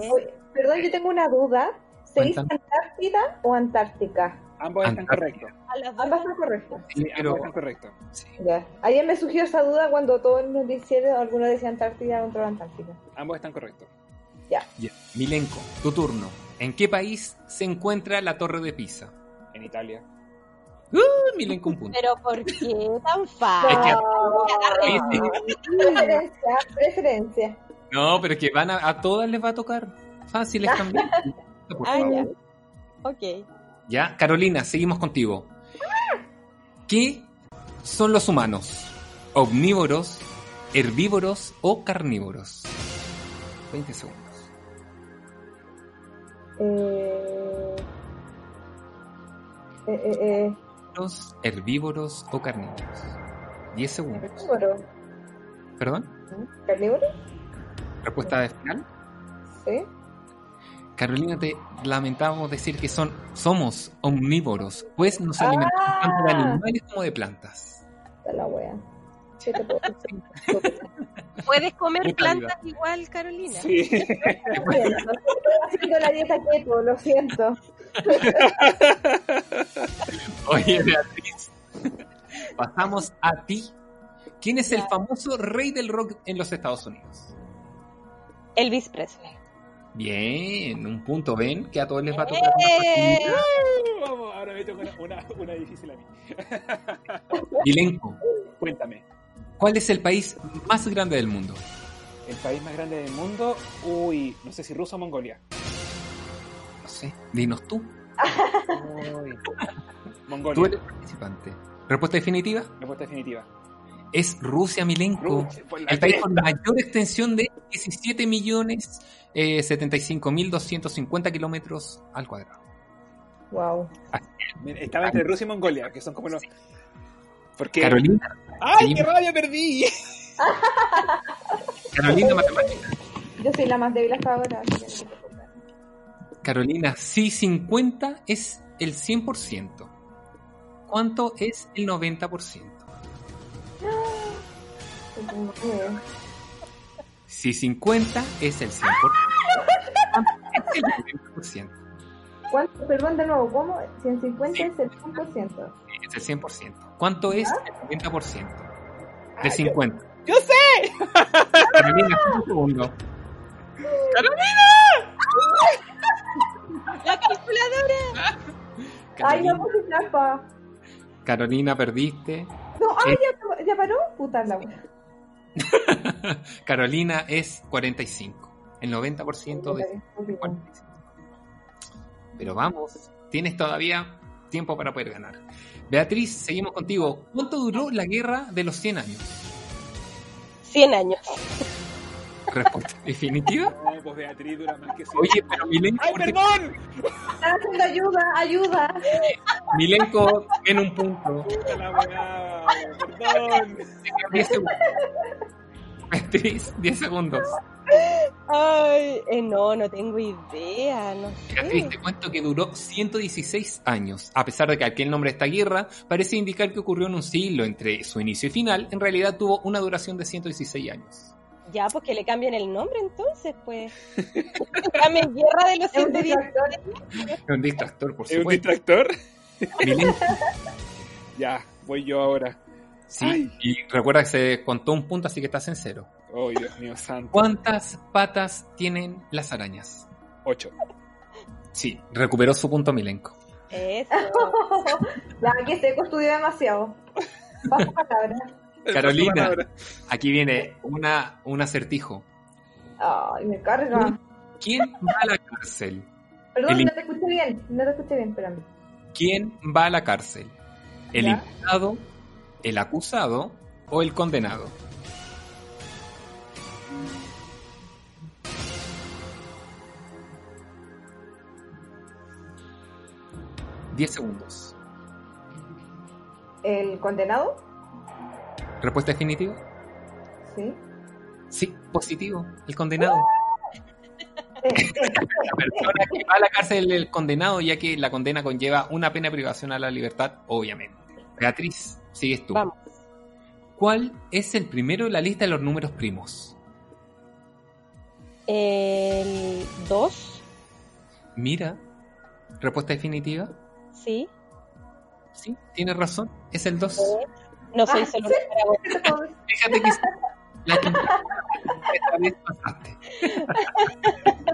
Speaker 3: Perdón, yo tengo una duda. ¿Se dice. Antártida o Antártica?
Speaker 2: Ambos están correctos.
Speaker 3: Ambas están correctas.
Speaker 1: Sí,
Speaker 2: Sí,
Speaker 1: pero-
Speaker 2: ambos están correctos.
Speaker 1: sí.
Speaker 3: Ya. Ayer me surgió esa duda cuando todos nos dijeron, algunos decían Antártida, otros Antártica.
Speaker 2: Ambos están correctos.
Speaker 1: Ya. Milenko, tu turno. ¿En qué país se encuentra la Torre de Pisa?
Speaker 2: En Italia.
Speaker 1: Uh, Milenko, un punto.
Speaker 4: Pero ¿por qué tan
Speaker 1: Es
Speaker 4: fácil?
Speaker 1: que-
Speaker 3: Preferencia, preferencia.
Speaker 1: No, pero es que van a, a todas les va a tocar. Fáciles también. Por
Speaker 4: Ah,
Speaker 1: favor.
Speaker 4: ya. Ok.
Speaker 1: Ya, Carolina, seguimos contigo. ¿Qué son los humanos? ¿Omnívoros, herbívoros o carnívoros? 20 segundos.
Speaker 3: Eh, eh, eh, eh,
Speaker 1: Los herbívoros o carnívoros. 10 segundos.
Speaker 3: ¿Carnívoro?
Speaker 1: ¿Perdón?
Speaker 3: ¿Carnívoro?
Speaker 1: ¿Respuesta final?
Speaker 3: ¿Sí?
Speaker 1: Carolina, te lamentamos decir que son, somos omnívoros, pues nos alimentamos tanto de animales como de plantas.
Speaker 3: Está la wea.
Speaker 4: ¿Puedes comer plantas igual, Carolina?
Speaker 2: Sí.
Speaker 3: Estoy haciendo la dieta keto, lo siento.
Speaker 1: Oye, Beatriz, pasamos a ti. ¿Quién es el famoso rey del rock en los Estados Unidos?
Speaker 4: Elvis Presley.
Speaker 1: Bien, un punto, ven que a todos les va a tocar una
Speaker 4: ¡Eh!
Speaker 1: oportunidad.
Speaker 2: Vamos, ahora me toca una, una, una difícil a mí.
Speaker 1: Milenko,
Speaker 2: Cuéntame.
Speaker 1: ¿Cuál es el país más grande del mundo?
Speaker 2: El país más grande del mundo. Uy, no sé si Rusia o Mongolia.
Speaker 1: No sé, dinos tú.
Speaker 2: Uy.
Speaker 1: Tú
Speaker 2: Mongolia.
Speaker 1: eres participante. ¿Respuesta definitiva?
Speaker 2: Respuesta definitiva.
Speaker 1: Es Rusia, Milenko.
Speaker 2: Rusia,
Speaker 1: El país con mayor extensión de 17 millones eh, 75 mil 250 kilómetros al cuadrado.
Speaker 3: Wow.
Speaker 2: Estaba entre Rusia y Mongolia, que son como los. Porque.
Speaker 1: Carolina,
Speaker 2: ¡Ay,
Speaker 1: Sí.
Speaker 2: qué rabia perdí!
Speaker 1: Carolina Matemática.
Speaker 3: Yo soy la más débil hasta ahora. así que no.
Speaker 1: Carolina, si 50 es el 100%, ¿cuánto es el 90%? Si 50 es el 100%, ¿cuánto es el 90%?
Speaker 3: ¿Cuánto? Perdón, de nuevo, ¿cómo? 150 es el 100%.
Speaker 1: Es el 100%. ¿Cuánto es el 90%? De 50.
Speaker 2: ¡Yo sé!
Speaker 1: Carolina, un segundo.
Speaker 4: La calculadora.
Speaker 3: Ay, no
Speaker 1: Carolina,
Speaker 3: puse trampa.
Speaker 1: Carolina, perdiste.
Speaker 3: No, ay, ya, ya paró. Puta la wea.
Speaker 1: Carolina es 45. El 90% de 45. Pero vamos, tienes todavía tiempo para poder ganar. Beatriz, seguimos contigo. ¿Cuánto duró la guerra de los 100 años?
Speaker 4: 100 años.
Speaker 1: Respuesta definitiva.
Speaker 2: No, pues Beatriz dura más que sí.
Speaker 1: Oye, pero Milenko,
Speaker 2: ¡Ay,
Speaker 1: ¿por qué-
Speaker 2: perdón!
Speaker 3: Haciendo ayuda, ayuda.
Speaker 1: Milenko tiene un punto.
Speaker 2: Puta la weá, Perdón.
Speaker 1: 10 segundos. Beatriz, 10 segundos.
Speaker 4: Ay, eh, no, no tengo idea, no
Speaker 1: Beatriz,
Speaker 4: sé.
Speaker 1: te cuento que duró 116 años. A pesar de que aquel nombre de esta guerra parece indicar que ocurrió en un siglo entre su inicio y final, en realidad tuvo una duración de 116 años.
Speaker 4: Ya, pues que le cambien el nombre entonces, pues. Cambien guerra de los
Speaker 3: Es un
Speaker 4: 110.
Speaker 3: distractor.
Speaker 1: Es un distractor, por
Speaker 2: ¿Es un
Speaker 1: supuesto.
Speaker 2: distractor? Ya, voy yo ahora.
Speaker 1: sí,
Speaker 2: Ay.
Speaker 1: y recuerda que se contó un punto, así que estás en cero.
Speaker 2: Oh, Dios mío santo.
Speaker 1: ¿Cuántas patas tienen las arañas?
Speaker 2: Ocho.
Speaker 1: Sí, recuperó su punto Milenko.
Speaker 4: Eso.
Speaker 3: La que seco estudió demasiado. Paso palabra.
Speaker 1: Carolina.
Speaker 2: Palabra.
Speaker 1: Aquí viene una, un acertijo.
Speaker 3: Ay, me carga.
Speaker 1: ¿Quién va a la cárcel?
Speaker 3: Perdón,
Speaker 1: El-
Speaker 3: no te escuché bien. No te escuché bien, espérame.
Speaker 1: ¿Quién va a la cárcel? ¿El imputado, el acusado o el condenado? Diez segundos.
Speaker 3: ¿El condenado?
Speaker 1: ¿Respuesta definitiva?
Speaker 3: Sí.
Speaker 1: Sí, positivo, el condenado. la persona que va a la cárcel el condenado, ya que la condena conlleva una pena de privación a la libertad, obviamente. Beatriz, sigues tú.
Speaker 4: Vamos.
Speaker 1: ¿Cuál es el primero en la lista de los números primos?
Speaker 4: El 2,
Speaker 1: Mira, respuesta definitiva.
Speaker 4: Sí.
Speaker 1: Sí, tienes razón, es el 2.
Speaker 4: No soy
Speaker 3: Ah,
Speaker 4: solo
Speaker 3: ¿sí?
Speaker 4: una parabola.
Speaker 1: Fíjate que la esta vez pasaste.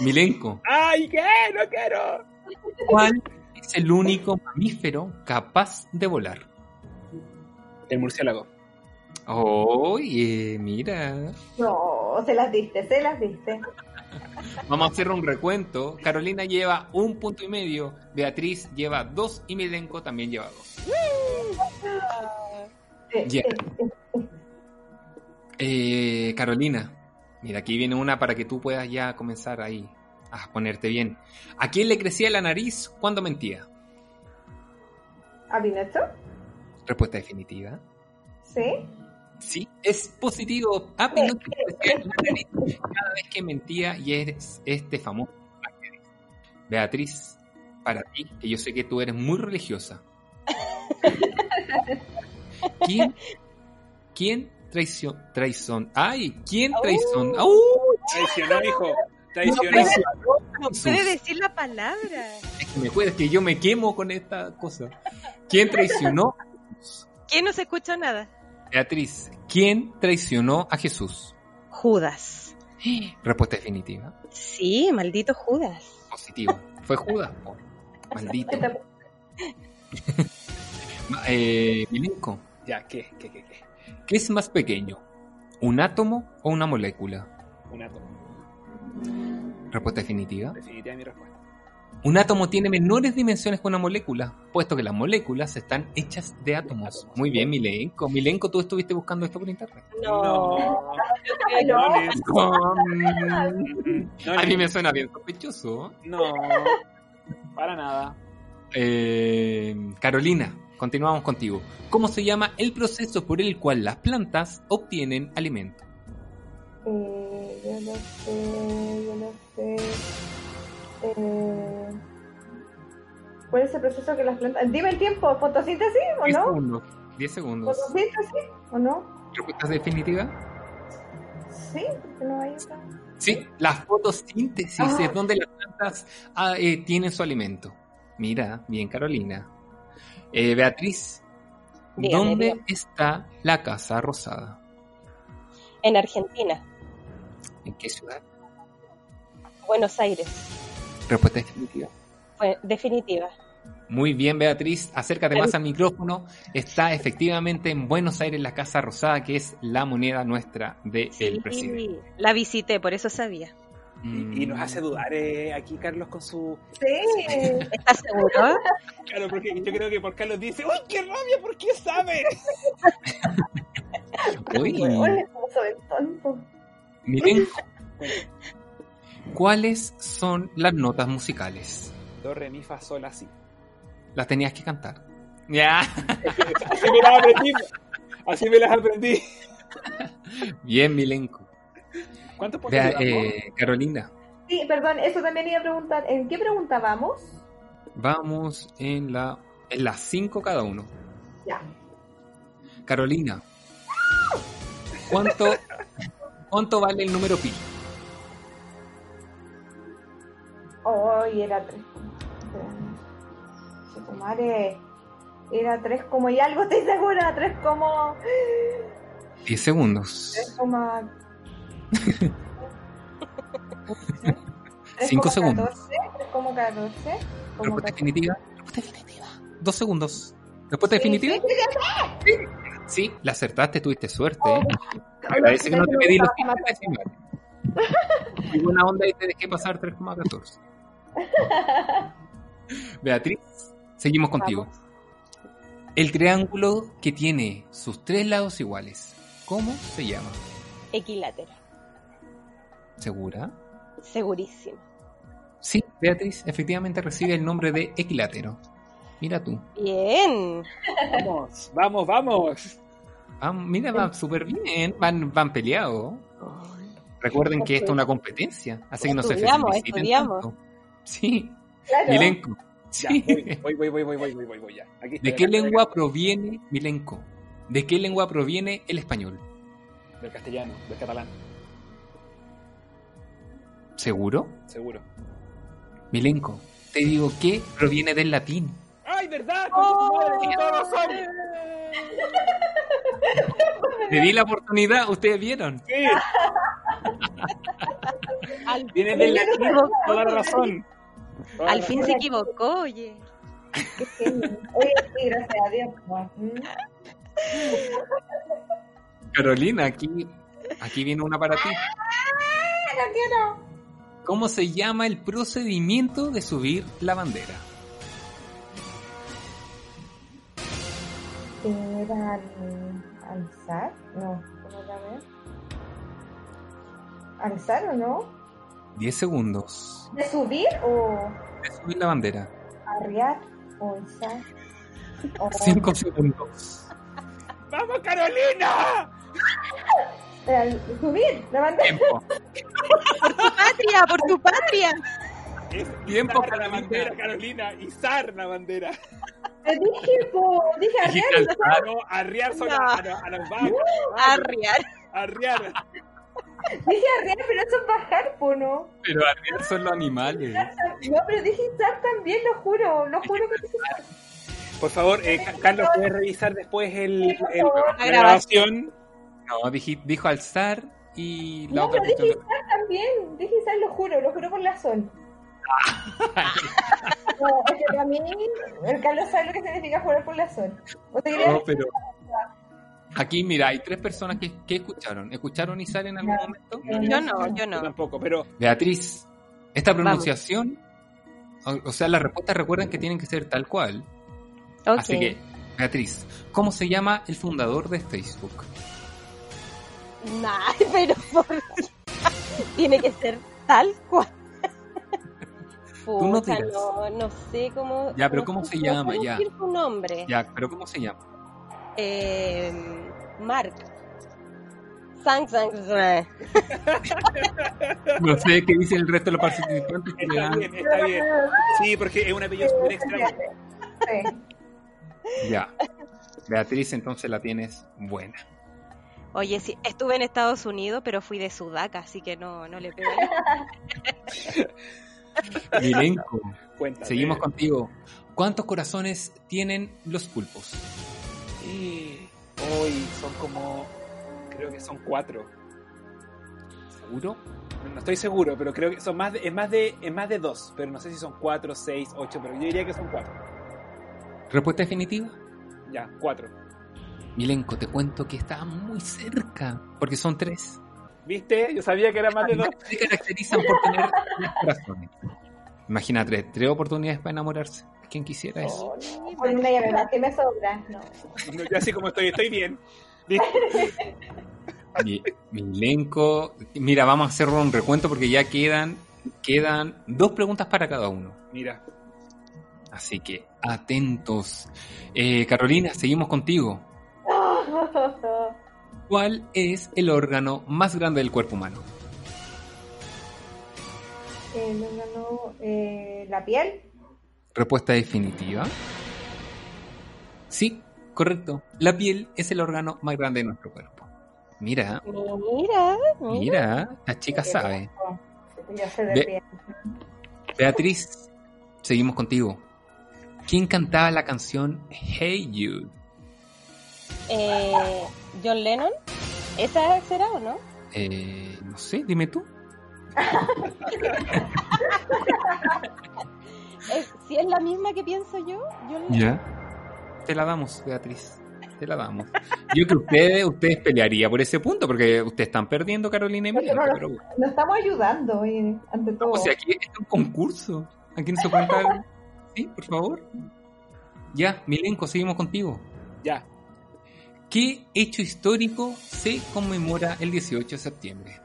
Speaker 1: Milenko,
Speaker 2: ¡Ay, qué! ¡No quiero!
Speaker 1: ¿cuál es el único mamífero capaz de volar?
Speaker 2: El murciélago.
Speaker 1: Oye, mira.
Speaker 3: No, se las diste, se las diste.
Speaker 1: Vamos a hacer un recuento. Carolina lleva un punto y medio, Beatriz lleva dos y Milenko también lleva dos.
Speaker 3: Eh, Eh,
Speaker 1: Carolina, mira, aquí viene una para que tú puedas ya comenzar ahí a ponerte bien. ¿A quién le crecía la nariz cuando mentía?
Speaker 3: ¿A Pinocho?
Speaker 1: Respuesta definitiva.
Speaker 3: Sí.
Speaker 1: Sí, es positivo. A Pinocchio le crecía la nariz cada vez que mentía y es este famoso. Beatriz, para ti, que yo sé que tú eres muy religiosa. ¿Quién, quién traición, traición, ay, quién traición, ¡Au!
Speaker 2: Traicionó, hijo.
Speaker 1: No
Speaker 2: Traicionó.
Speaker 4: No puede decir la palabra.
Speaker 1: Es que me puede, es que yo me quemo con esta cosa. ¿Quién traicionó a Jesús?
Speaker 4: ¿Quién no se escucha nada?
Speaker 1: Beatriz, ¿quién traicionó a Jesús?
Speaker 4: Judas.
Speaker 1: Respuesta definitiva.
Speaker 4: Sí, maldito Judas.
Speaker 1: Positivo. Fue Judas. Maldito. Eh, Milenko,
Speaker 2: Ya, ¿qué? ¿Qué? ¿Qué? ¿Qué?
Speaker 1: ¿qué es más pequeño? ¿Un átomo o una molécula?
Speaker 2: Un átomo.
Speaker 1: Respuesta definitiva.
Speaker 2: Definitiva mi respuesta.
Speaker 1: Un átomo tiene menores dimensiones que una molécula, puesto que las moléculas están hechas de átomos. Muy bien, Milenko. Milenko, ¿tú estuviste buscando esto por internet?
Speaker 4: No.
Speaker 2: No.
Speaker 3: No.
Speaker 1: A mí me suena bien sospechoso.
Speaker 2: No. Para nada.
Speaker 1: Eh, Carolina, continuamos contigo. ¿Cómo se llama el proceso por el cual las plantas obtienen alimento?
Speaker 3: Eh, yo lo sé, yo lo sé. Eh, ¿Cuál es el proceso que las plantas... Dime el tiempo, fotosíntesis o
Speaker 1: 10
Speaker 3: no?
Speaker 1: segundos. 10 segundos.
Speaker 3: ¿Fotosíntesis o no?
Speaker 1: ¿Respuesta definitiva?
Speaker 3: Sí, porque no hay otra.
Speaker 1: Sí, la fotosíntesis
Speaker 3: Ah.
Speaker 1: es donde las plantas ah, eh, tienen su alimento. Mira, bien Carolina. Eh, Beatriz,
Speaker 4: Dígame,
Speaker 1: ¿dónde
Speaker 4: dígame.
Speaker 1: está la Casa Rosada?
Speaker 4: En Argentina,
Speaker 1: ¿En qué ciudad?
Speaker 4: Buenos Aires.
Speaker 1: Respuesta definitiva.
Speaker 4: Fue definitiva.
Speaker 1: Muy bien, Beatriz, acércate más al micrófono. Está efectivamente en Buenos Aires la Casa Rosada, que es la moneda nuestra del
Speaker 4: Sí,
Speaker 1: presidente.
Speaker 4: la visité, por eso sabía.
Speaker 1: Mm.
Speaker 2: Y, y nos hace dudar eh, aquí Carlos con su...
Speaker 3: Sí.
Speaker 4: ¿Estás seguro?
Speaker 2: Claro, porque yo creo que por Carlos dice, ¡Uy, qué rabia! ¿Por qué sabe?
Speaker 1: Uy,
Speaker 3: sobre tonto.
Speaker 1: miren, ¿cuáles son las notas musicales?
Speaker 2: Do, re, mi, fa, sol, así.
Speaker 1: Las tenías que cantar. Ya.
Speaker 2: Así me las aprendí. Así me las aprendí.
Speaker 1: Bien, Milenko.
Speaker 2: ¿Cuántos puntos
Speaker 1: Vea,
Speaker 2: llevamos?
Speaker 1: eh, Carolina,
Speaker 3: Sí, perdón, eso también iba a preguntar. ¿En qué pregunta vamos?
Speaker 1: vamos en la en las cinco cada uno.
Speaker 3: Ya.
Speaker 1: Carolina, ¿cuánto, cuánto vale el número pi?
Speaker 3: Hoy era tres. Chico madre, Era tres como y algo, estoy segura. Tres como.
Speaker 1: 10 segundos.
Speaker 3: Tres como. Tres
Speaker 1: Cinco
Speaker 3: como
Speaker 1: segundos.
Speaker 3: 14, tres como 14. Como
Speaker 1: Respuesta definitiva. Respuesta definitiva. Dos segundos. ¿Respuesta
Speaker 3: Sí,
Speaker 1: definitiva?
Speaker 3: sí,
Speaker 1: Sí, la acertaste, tuviste suerte. ¿eh?
Speaker 3: Oh.
Speaker 1: Agradece que no te pedí los
Speaker 3: Me gusta
Speaker 1: 15 decimales. Y buena onda y te dejé pasar 3,14. Beatriz, seguimos contigo. El triángulo que tiene sus tres lados iguales. ¿Cómo se llama?
Speaker 4: Equilátero.
Speaker 1: ¿Segura?
Speaker 4: Segurísimo.
Speaker 1: Sí, Beatriz efectivamente recibe el nombre de equilátero. Mira tú.
Speaker 4: Bien.
Speaker 2: Vamos, vamos, vamos.
Speaker 1: Ah, mira, va súper bien. Van, van peleados. Recuerden que esto es una competencia, así que no se
Speaker 4: Estudiamos, estudiamos.
Speaker 1: tanto. Sí,
Speaker 3: Claro.
Speaker 1: Milenko.
Speaker 2: Ya, voy, voy, voy, voy, voy, voy, voy, voy, ya. Aquí
Speaker 1: ¿De qué lengua proviene Milenko? ¿De qué lengua proviene el español?
Speaker 2: Del castellano, del catalán,
Speaker 1: ¿Seguro?
Speaker 2: seguro.
Speaker 1: Milenko, te digo que proviene del latín.
Speaker 2: ¡Ay, verdad!
Speaker 4: Oh.
Speaker 2: ¡Concha tu madre, que todos son!
Speaker 1: Te di la oportunidad, ustedes vieron.
Speaker 2: Sí, viene del latín, toda la razón.
Speaker 4: Al fin se equivocó, oye.
Speaker 3: Qué. Oye, sí, gracias a Dios. no.
Speaker 1: Carolina, aquí, aquí viene una para ti.
Speaker 3: No quiero.
Speaker 1: ¿Cómo se llama el procedimiento de subir la bandera?
Speaker 3: ¿Era al, alzar? No, ¿cómo la veo? ¿Alzar o no?
Speaker 1: 10 segundos.
Speaker 3: ¿De subir o
Speaker 1: De subir la bandera.
Speaker 3: arriar o alzar? O
Speaker 1: 5 segundos.
Speaker 2: ¡Vamos, Carolina!
Speaker 3: Subir la bandera.
Speaker 1: Tiempo.
Speaker 4: Patria, por tu patria.
Speaker 2: Es
Speaker 1: Tiempo,
Speaker 2: izar la bandera, Carolina. Izar la bandera.
Speaker 3: Te dije, po, dije arriar. Y no
Speaker 2: arriar son
Speaker 4: No.
Speaker 2: a, a, a los vagos.
Speaker 4: Arriar.
Speaker 2: Arriar.
Speaker 3: Dije arriar, pero eso es bajar, po, ¿no?
Speaker 1: Pero arriba son los animales.
Speaker 3: No, pero dije izar también, lo juro, lo juro que dije izar.
Speaker 2: Por favor, eh, Ca- Carlos, ¿puedes revisar después el, el-
Speaker 4: La
Speaker 2: grabación?
Speaker 1: No, dije- dijo alzar y la
Speaker 3: No,
Speaker 1: otra
Speaker 3: pero dije izar también, dije izar, lo juro, lo juro por la sol. No, es que para mí, el Carlos sabe lo que significa jurar por la sol. ¿O te
Speaker 1: No, pero aquí mira, hay tres personas que, que escucharon. ¿Escucharon Izar en algún
Speaker 3: No.
Speaker 1: momento?
Speaker 4: Yo no, yo no.
Speaker 2: tampoco, pero
Speaker 1: Beatriz, esta pronunciación, o, o sea, las respuestas recuerden que tienen que ser tal cual.
Speaker 4: Ok.
Speaker 1: Así que, Beatriz, ¿cómo se llama el fundador de Facebook?
Speaker 4: Nah, pero por tiene que ser tal cual.
Speaker 1: Tú no
Speaker 4: no, no sé cómo.
Speaker 1: Ya, pero
Speaker 4: no
Speaker 1: ¿cómo se llama? Ya.
Speaker 4: su nombre.
Speaker 1: Ya, pero ¿cómo se llama?
Speaker 4: Eh, Mark. Sang, sang, sang.
Speaker 1: No sé qué dicen el resto de los participantes. que le
Speaker 2: está
Speaker 1: dan-
Speaker 2: bien, está bien. Sí, porque es un apellido súper extraño.
Speaker 3: Sí.
Speaker 1: Ya. Beatriz, entonces la tienes buena.
Speaker 4: Oye, sí, estuve en Estados Unidos, pero fui de Sudaca, así que no, no le pego.
Speaker 1: Milenko,
Speaker 2: Cuéntame.
Speaker 1: seguimos contigo. ¿Cuántos corazones tienen los pulpos?
Speaker 2: Sí. Hoy son como. Creo que son cuatro.
Speaker 1: ¿Seguro?
Speaker 2: No estoy seguro, pero creo que son más de, es más de, es más de dos. Pero no sé si son cuatro, seis, ocho, pero yo diría que son cuatro.
Speaker 1: ¿Respuesta definitiva?
Speaker 2: Ya, cuatro.
Speaker 1: Milenko, te cuento que está muy cerca, porque son tres.
Speaker 2: ¿Viste? Yo sabía que era más de dos.
Speaker 1: Se caracterizan por tener tres corazones. Imagina tres, tres oportunidades para enamorarse. ¿Quién quisiera eso?
Speaker 2: Oh, no.
Speaker 3: Con una llamada que me sobra. No.
Speaker 2: No, Yo así como estoy, estoy bien. ¿Viste?
Speaker 1: Mi, Milenko, mira, vamos a hacer un recuento porque ya quedan, quedan dos preguntas para cada uno.
Speaker 2: Mira.
Speaker 1: Así que atentos. Eh, Carolina, seguimos contigo. ¿Cuál es el órgano más grande del cuerpo humano?
Speaker 3: El órgano, eh, la piel.
Speaker 1: Respuesta definitiva. Sí, correcto. La piel es el órgano más grande de nuestro cuerpo. Mira,
Speaker 4: Mira, mira.
Speaker 1: mira, la chica sabe.
Speaker 3: Yo sé de
Speaker 1: Ve-
Speaker 3: piel.
Speaker 1: Beatriz, seguimos contigo. ¿Quién cantaba la canción Hey You?
Speaker 4: Eh, John Lennon. ¿Esa será o no?
Speaker 1: Eh, no sé, dime tú.
Speaker 4: Eh, si es la misma que pienso yo, John Lennon.
Speaker 1: Ya. Te la damos, Beatriz. Te la damos. Yo que ustedes, ustedes pelearía por ese punto, porque ustedes están perdiendo, Carolina y Milenko,
Speaker 3: no
Speaker 1: pero bueno.
Speaker 3: Nos estamos ayudando, oye, ante todo.
Speaker 1: O sea, aquí es un concurso. Aquí no se cuenta. Sí, por favor. Ya, Milenko, seguimos contigo.
Speaker 2: Ya.
Speaker 1: ¿Qué hecho histórico se conmemora el 18 de septiembre?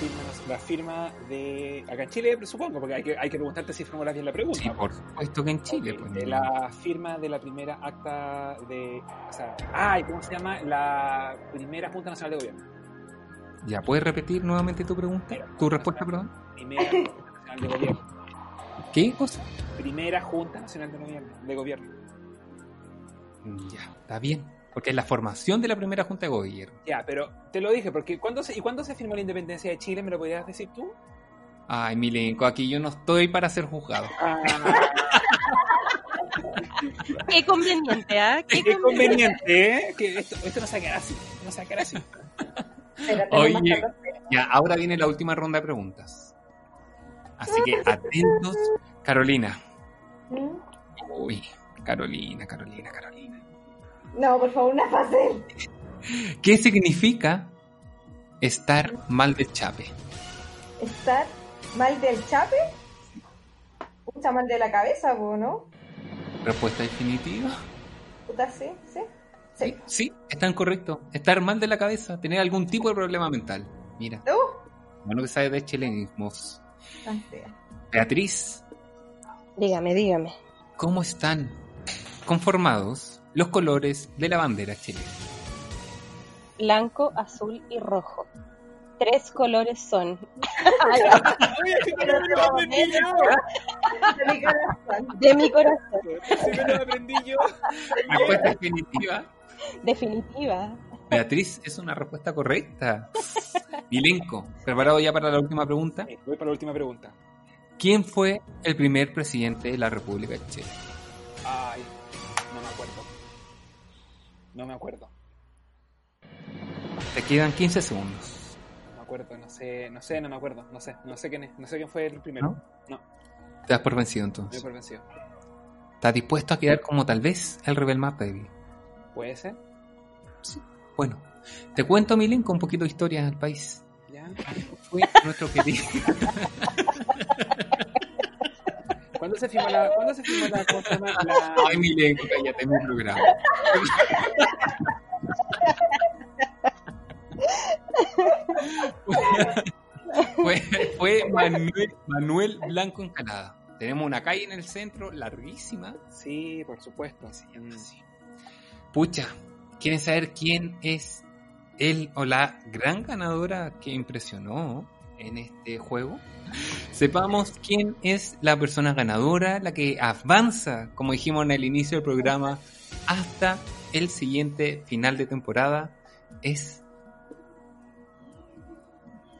Speaker 2: La firma, la firma de. Acá en Chile, supongo, porque hay que, hay que preguntarte si formulas bien la pregunta.
Speaker 1: Sí, por supuesto que en Chile. Pues,
Speaker 2: de la firma de la primera acta de. O sea, ay, ¿cómo se llama? La primera Junta Nacional de Gobierno.
Speaker 1: ¿Ya puedes repetir nuevamente tu pregunta? ¿Tu respuesta, perdón?
Speaker 2: Primera Junta Nacional de Gobierno.
Speaker 1: ¿Qué cosa?
Speaker 2: Primera Junta Nacional de Gobierno. De gobierno.
Speaker 1: Ya, está bien. Porque es la formación de la primera Junta de Gobierno.
Speaker 2: Ya, pero te lo dije, porque ¿cuándo se, ¿y cuándo se firmó la independencia de Chile? ¿Me lo podrías decir tú?
Speaker 1: Ay, Milenko, aquí yo no estoy para ser juzgado.
Speaker 2: Ah,
Speaker 4: Qué conveniente, ¿ah? Qué,
Speaker 2: qué conveniente, ¿eh? Que esto, esto no se va a quedar así. No se va a quedar así.
Speaker 1: Oye. Ya, ahora viene la última ronda de preguntas. Así que atentos, Carolina.
Speaker 3: ¿Mm?
Speaker 1: Uy, Carolina, Carolina, Carolina.
Speaker 3: No, por favor, una fácil.
Speaker 1: ¿Qué significa estar mal del chape?
Speaker 3: ¿Estar mal del chape? Pucha, mal de la cabeza, ¿no?
Speaker 1: Respuesta definitiva.
Speaker 3: Puta, sí, sí. Sí.
Speaker 1: Sí, están correcto. Estar mal de la cabeza, tener algún tipo de problema mental. Mira,
Speaker 3: Uh,
Speaker 1: bueno que sabe de chilenismos.
Speaker 3: fea.
Speaker 1: Beatriz,
Speaker 4: Dígame, dígame.
Speaker 1: ¿cómo están conformados los colores de la bandera chilena?
Speaker 4: Blanco, azul y rojo. Tres colores son.
Speaker 3: De mi corazón.
Speaker 4: De mi corazón.
Speaker 2: Si no lo aprendí yo.
Speaker 1: Respuesta definitiva.
Speaker 4: Definitiva.
Speaker 1: Beatriz, es una respuesta correcta. Milenko, ¿preparado ya para la última pregunta?
Speaker 2: Voy para la última pregunta.
Speaker 1: ¿Quién fue el primer presidente de la República de Chile?
Speaker 2: Ay. No me acuerdo.
Speaker 1: Te quedan 15 segundos.
Speaker 2: No me acuerdo, no sé, no sé, no me acuerdo, no sé, no sé quién es, no sé quién fue el primero. No,
Speaker 1: Te das por vencido
Speaker 2: me
Speaker 1: entonces.
Speaker 2: por vencido.
Speaker 1: ¿Estás dispuesto a quedar como tal vez el rebel más débil?
Speaker 2: ¿Puede ser?
Speaker 1: Bueno, te cuento, Milenko, un poquito de historia del país.
Speaker 2: ¿Ya?
Speaker 1: Fue nuestro querido...
Speaker 2: ¿Cuándo se firmó la, ¿cuándo se firmó la, ¿cómo se llama? La-
Speaker 1: Ay, Milenko, cállate, mi programa. fue, fue Manuel, Manuel Blanco Encalada. Tenemos una calle en el centro, larguísima.
Speaker 2: Sí, por supuesto.
Speaker 1: Pucha, ¿quieren saber quién es él o la gran ganadora que impresionó en este juego? Sepamos quién es la persona ganadora, la que avanza, como dijimos en el inicio del programa, hasta el siguiente final de temporada. Es.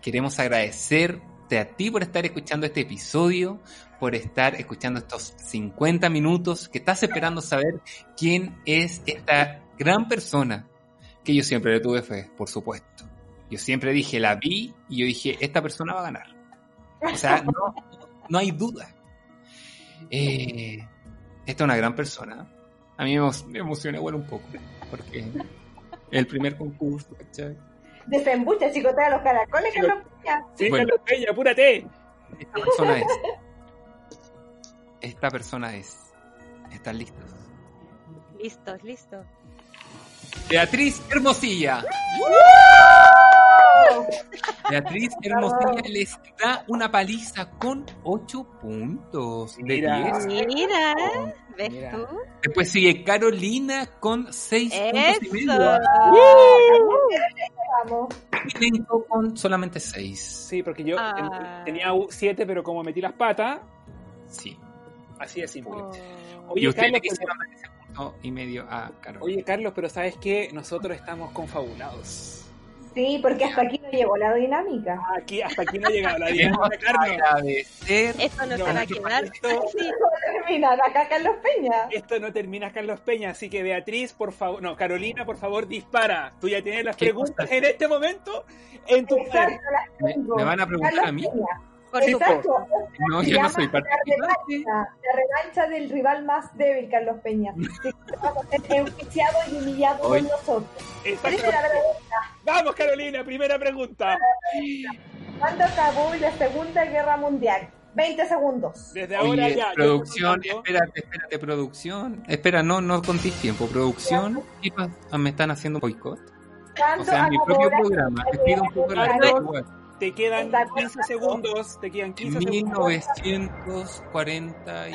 Speaker 1: Queremos agradecerte a ti por estar escuchando este episodio, por estar escuchando estos 50 minutos, que estás esperando saber quién es esta gran persona que yo siempre le tuve fe, por supuesto. Yo siempre dije, la vi y yo dije, esta persona va a ganar. O sea, no, no hay duda. Eh, esta es una gran persona. A mí me, emo- me emociona igual un poco, porque el primer concurso, ¿cachai?
Speaker 3: Desembucha, chicotea los caracoles,
Speaker 2: Chico-
Speaker 3: Carlos Peña.
Speaker 2: Sí,
Speaker 1: Bueno.
Speaker 2: Carlos Peña, apúrate.
Speaker 1: Esta persona es. Esta persona es. ¿Están listos?
Speaker 4: Listos, listos.
Speaker 1: Beatriz Hermosilla. Beatriz Hermosilla les da una paliza con 8 puntos de
Speaker 2: Mira.
Speaker 1: 10.
Speaker 4: Mira, ¿ves
Speaker 2: Mira.
Speaker 4: tú?
Speaker 1: Después sigue Carolina con 6 puntos y medio.
Speaker 3: Vamos.
Speaker 1: Y Lenko con solamente 6.
Speaker 2: Sí, porque yo
Speaker 4: Ah.
Speaker 2: ten- tenía u- siete, pero como metí las patas,
Speaker 1: Sí.
Speaker 2: así de simple.
Speaker 4: Oh.
Speaker 1: Y
Speaker 2: Oye,
Speaker 1: usted
Speaker 2: Carlos,
Speaker 1: le
Speaker 2: pero,
Speaker 1: quisieron dar ese punto y medio a Carolina.
Speaker 2: oye, Carlos, pero ¿sabes qué? Nosotros estamos confabulados.
Speaker 3: Sí, porque hasta aquí no llegó la dinámica.
Speaker 2: Aquí, hasta aquí no ha llegado la dinámica.
Speaker 4: Esto no,
Speaker 2: No,
Speaker 4: se va a
Speaker 2: esto-
Speaker 4: quedar
Speaker 2: esto-
Speaker 4: así.
Speaker 3: Terminar acá, Carlos Peña.
Speaker 2: Esto no termina, Carlos Peña, así que Beatriz, por favor, no, Carolina, por favor, dispara. Tú ya tienes las
Speaker 1: ¿Qué
Speaker 2: preguntas en este momento en tu.
Speaker 3: Exacto, las
Speaker 1: ¿Me, van a preguntar
Speaker 3: Carlos
Speaker 1: a mí?
Speaker 3: Peña. Exacto.
Speaker 1: No, yo no soy
Speaker 3: La revancha, la revancha del rival más débil, Carlos Peña. Enjuiciado y humillado
Speaker 1: Hoy-
Speaker 3: por nosotros.
Speaker 2: Exacto.
Speaker 3: Primera pregunta.
Speaker 2: Vamos, Carolina, primera pregunta.
Speaker 3: ¿Cuándo acabó la Segunda Guerra Mundial? 20 segundos.
Speaker 2: Desde ahora
Speaker 1: Oye,
Speaker 2: ya.
Speaker 1: producción, espérate, espérate, producción. Espera, no, no contís tiempo. Producción, ¿qué pasa? Ah, me están haciendo boicot. O
Speaker 3: ¿Cuánto
Speaker 1: sea, en mi propio programa. Te pido un poco de respeto.
Speaker 2: Te quedan
Speaker 3: Está
Speaker 2: 15 segundos. Te quedan 15 segundos.
Speaker 1: 1940 y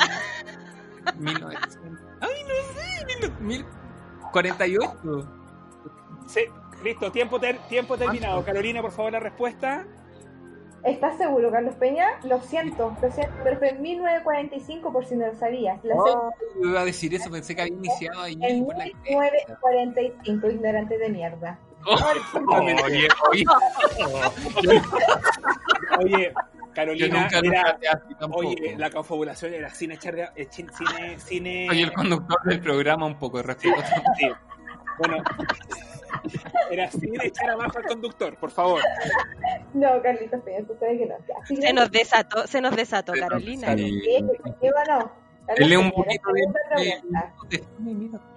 Speaker 1: 1900. Ay, no sé, mil- mil- 48.
Speaker 2: Sí, listo, tiempo, ter- tiempo terminado.
Speaker 1: ¿Cuánto?
Speaker 2: Carolina, por favor, la respuesta.
Speaker 3: ¿Estás seguro, Carlos Peña? Lo siento, lo siento, pero fue en 1945 por si no lo sabías. La
Speaker 1: Oh, iba a decir eso, pensé que había iniciado ahí.
Speaker 3: en
Speaker 1: por la
Speaker 3: 1945, ignorante de mierda.
Speaker 1: Oye, oye,
Speaker 2: Oye,
Speaker 1: yo
Speaker 2: Carolina,
Speaker 1: nunca
Speaker 2: era- oye, la confabulación era sin echar de, eh, cine, cine.
Speaker 1: Soy el conductor del programa, un poco de respeto.
Speaker 2: Sí. Bueno, era sin echar abajo al conductor, por favor.
Speaker 3: No, Carlitos sabes que no.
Speaker 4: Se nos desató, se nos desató, Carolina.
Speaker 3: Sí, ¿Qué
Speaker 1: Dele un Poquito de,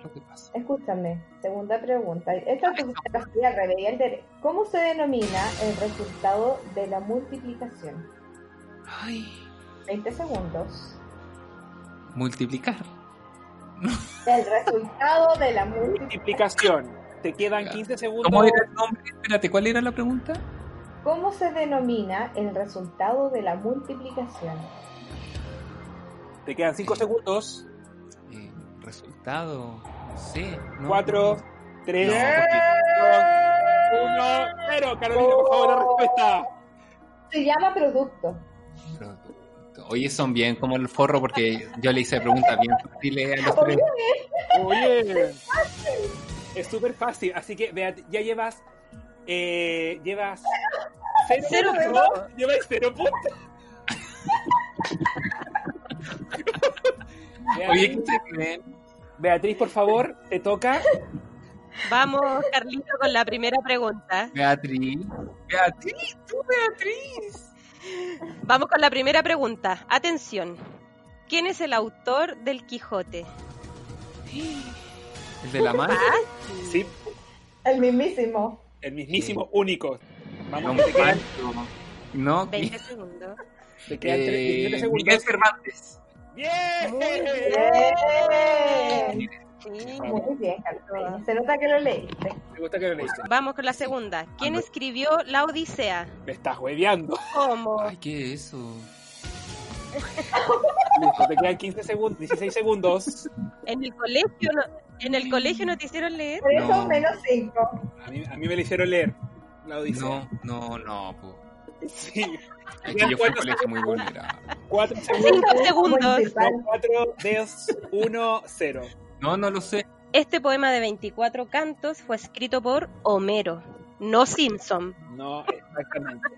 Speaker 1: lo que pasa.
Speaker 3: Escúchame, segunda pregunta. Esta derecho. ¿Cómo se denomina el resultado de la multiplicación?
Speaker 1: Ay,
Speaker 3: 20 segundos.
Speaker 1: multiplicar.
Speaker 3: El resultado de la multiplicación.
Speaker 2: Multiplicación. Te quedan 15 segundos.
Speaker 1: ¿Cómo era el nombre? Espérate, ¿cuál era la pregunta?
Speaker 3: ¿Cómo se denomina el resultado de la multiplicación?
Speaker 2: Te quedan 5 segundos.
Speaker 1: Eh, resultado, no sé. ¿no?
Speaker 2: 4, 3,
Speaker 1: No,
Speaker 2: 1, 0. Carolina, por favor, la respuesta.
Speaker 3: Se llama producto.
Speaker 1: Producto. Oye, son bien como el forro porque yo le hice preguntas bien fáciles a los tres.
Speaker 2: Oye, es súper fácil. Así que, Beat, ya llevas. Eh, llevas. Cero,
Speaker 4: Cero
Speaker 2: puntos. Llevas cero puntos.
Speaker 1: Oye, ¿qué
Speaker 2: Beatriz, por favor, te toca.
Speaker 4: Vamos, Carlito, con la primera pregunta.
Speaker 1: Beatriz. Beatriz, tú, Beatriz.
Speaker 4: Vamos con la primera pregunta. Atención. ¿Quién es el autor del Quijote?
Speaker 1: El de la mano.
Speaker 2: Sí,
Speaker 3: El mismísimo.
Speaker 2: el mismísimo único. Vamos,
Speaker 1: Don
Speaker 2: te quedan.
Speaker 1: No,
Speaker 4: 20 segundos.
Speaker 2: te quedan
Speaker 1: eh,
Speaker 2: 17 segundos.
Speaker 1: Miguel Cervantes.
Speaker 2: ¡Bien!
Speaker 4: Muy bien. Sí.
Speaker 3: Muy bien, Carlos. Se nota que lo leíste.
Speaker 2: Me gusta que lo leíste.
Speaker 4: Vamos con la segunda. ¿Quién escribió La Odisea?
Speaker 2: Me estás hueveando.
Speaker 4: ¿Cómo?
Speaker 1: Ay, ¿qué es eso?
Speaker 2: Listo, te quedan 15 segundos, 16 segundos.
Speaker 4: En el colegio no, en el colegio no te hicieron leer.
Speaker 3: Por eso
Speaker 1: No.
Speaker 3: menos 5.
Speaker 2: A mí, a mí me lo hicieron leer. La Odisea.
Speaker 1: No, no, no. po.
Speaker 2: Sí.
Speaker 1: Es que yo fui a un colegio muy vulnerable.
Speaker 2: 4 segundos.
Speaker 4: Cinco segundos.
Speaker 2: 4, 2, 1, 0.
Speaker 1: No, no lo sé.
Speaker 4: Este poema de 24 cantos fue escrito por Homero, no Simpson.
Speaker 2: No, exactamente.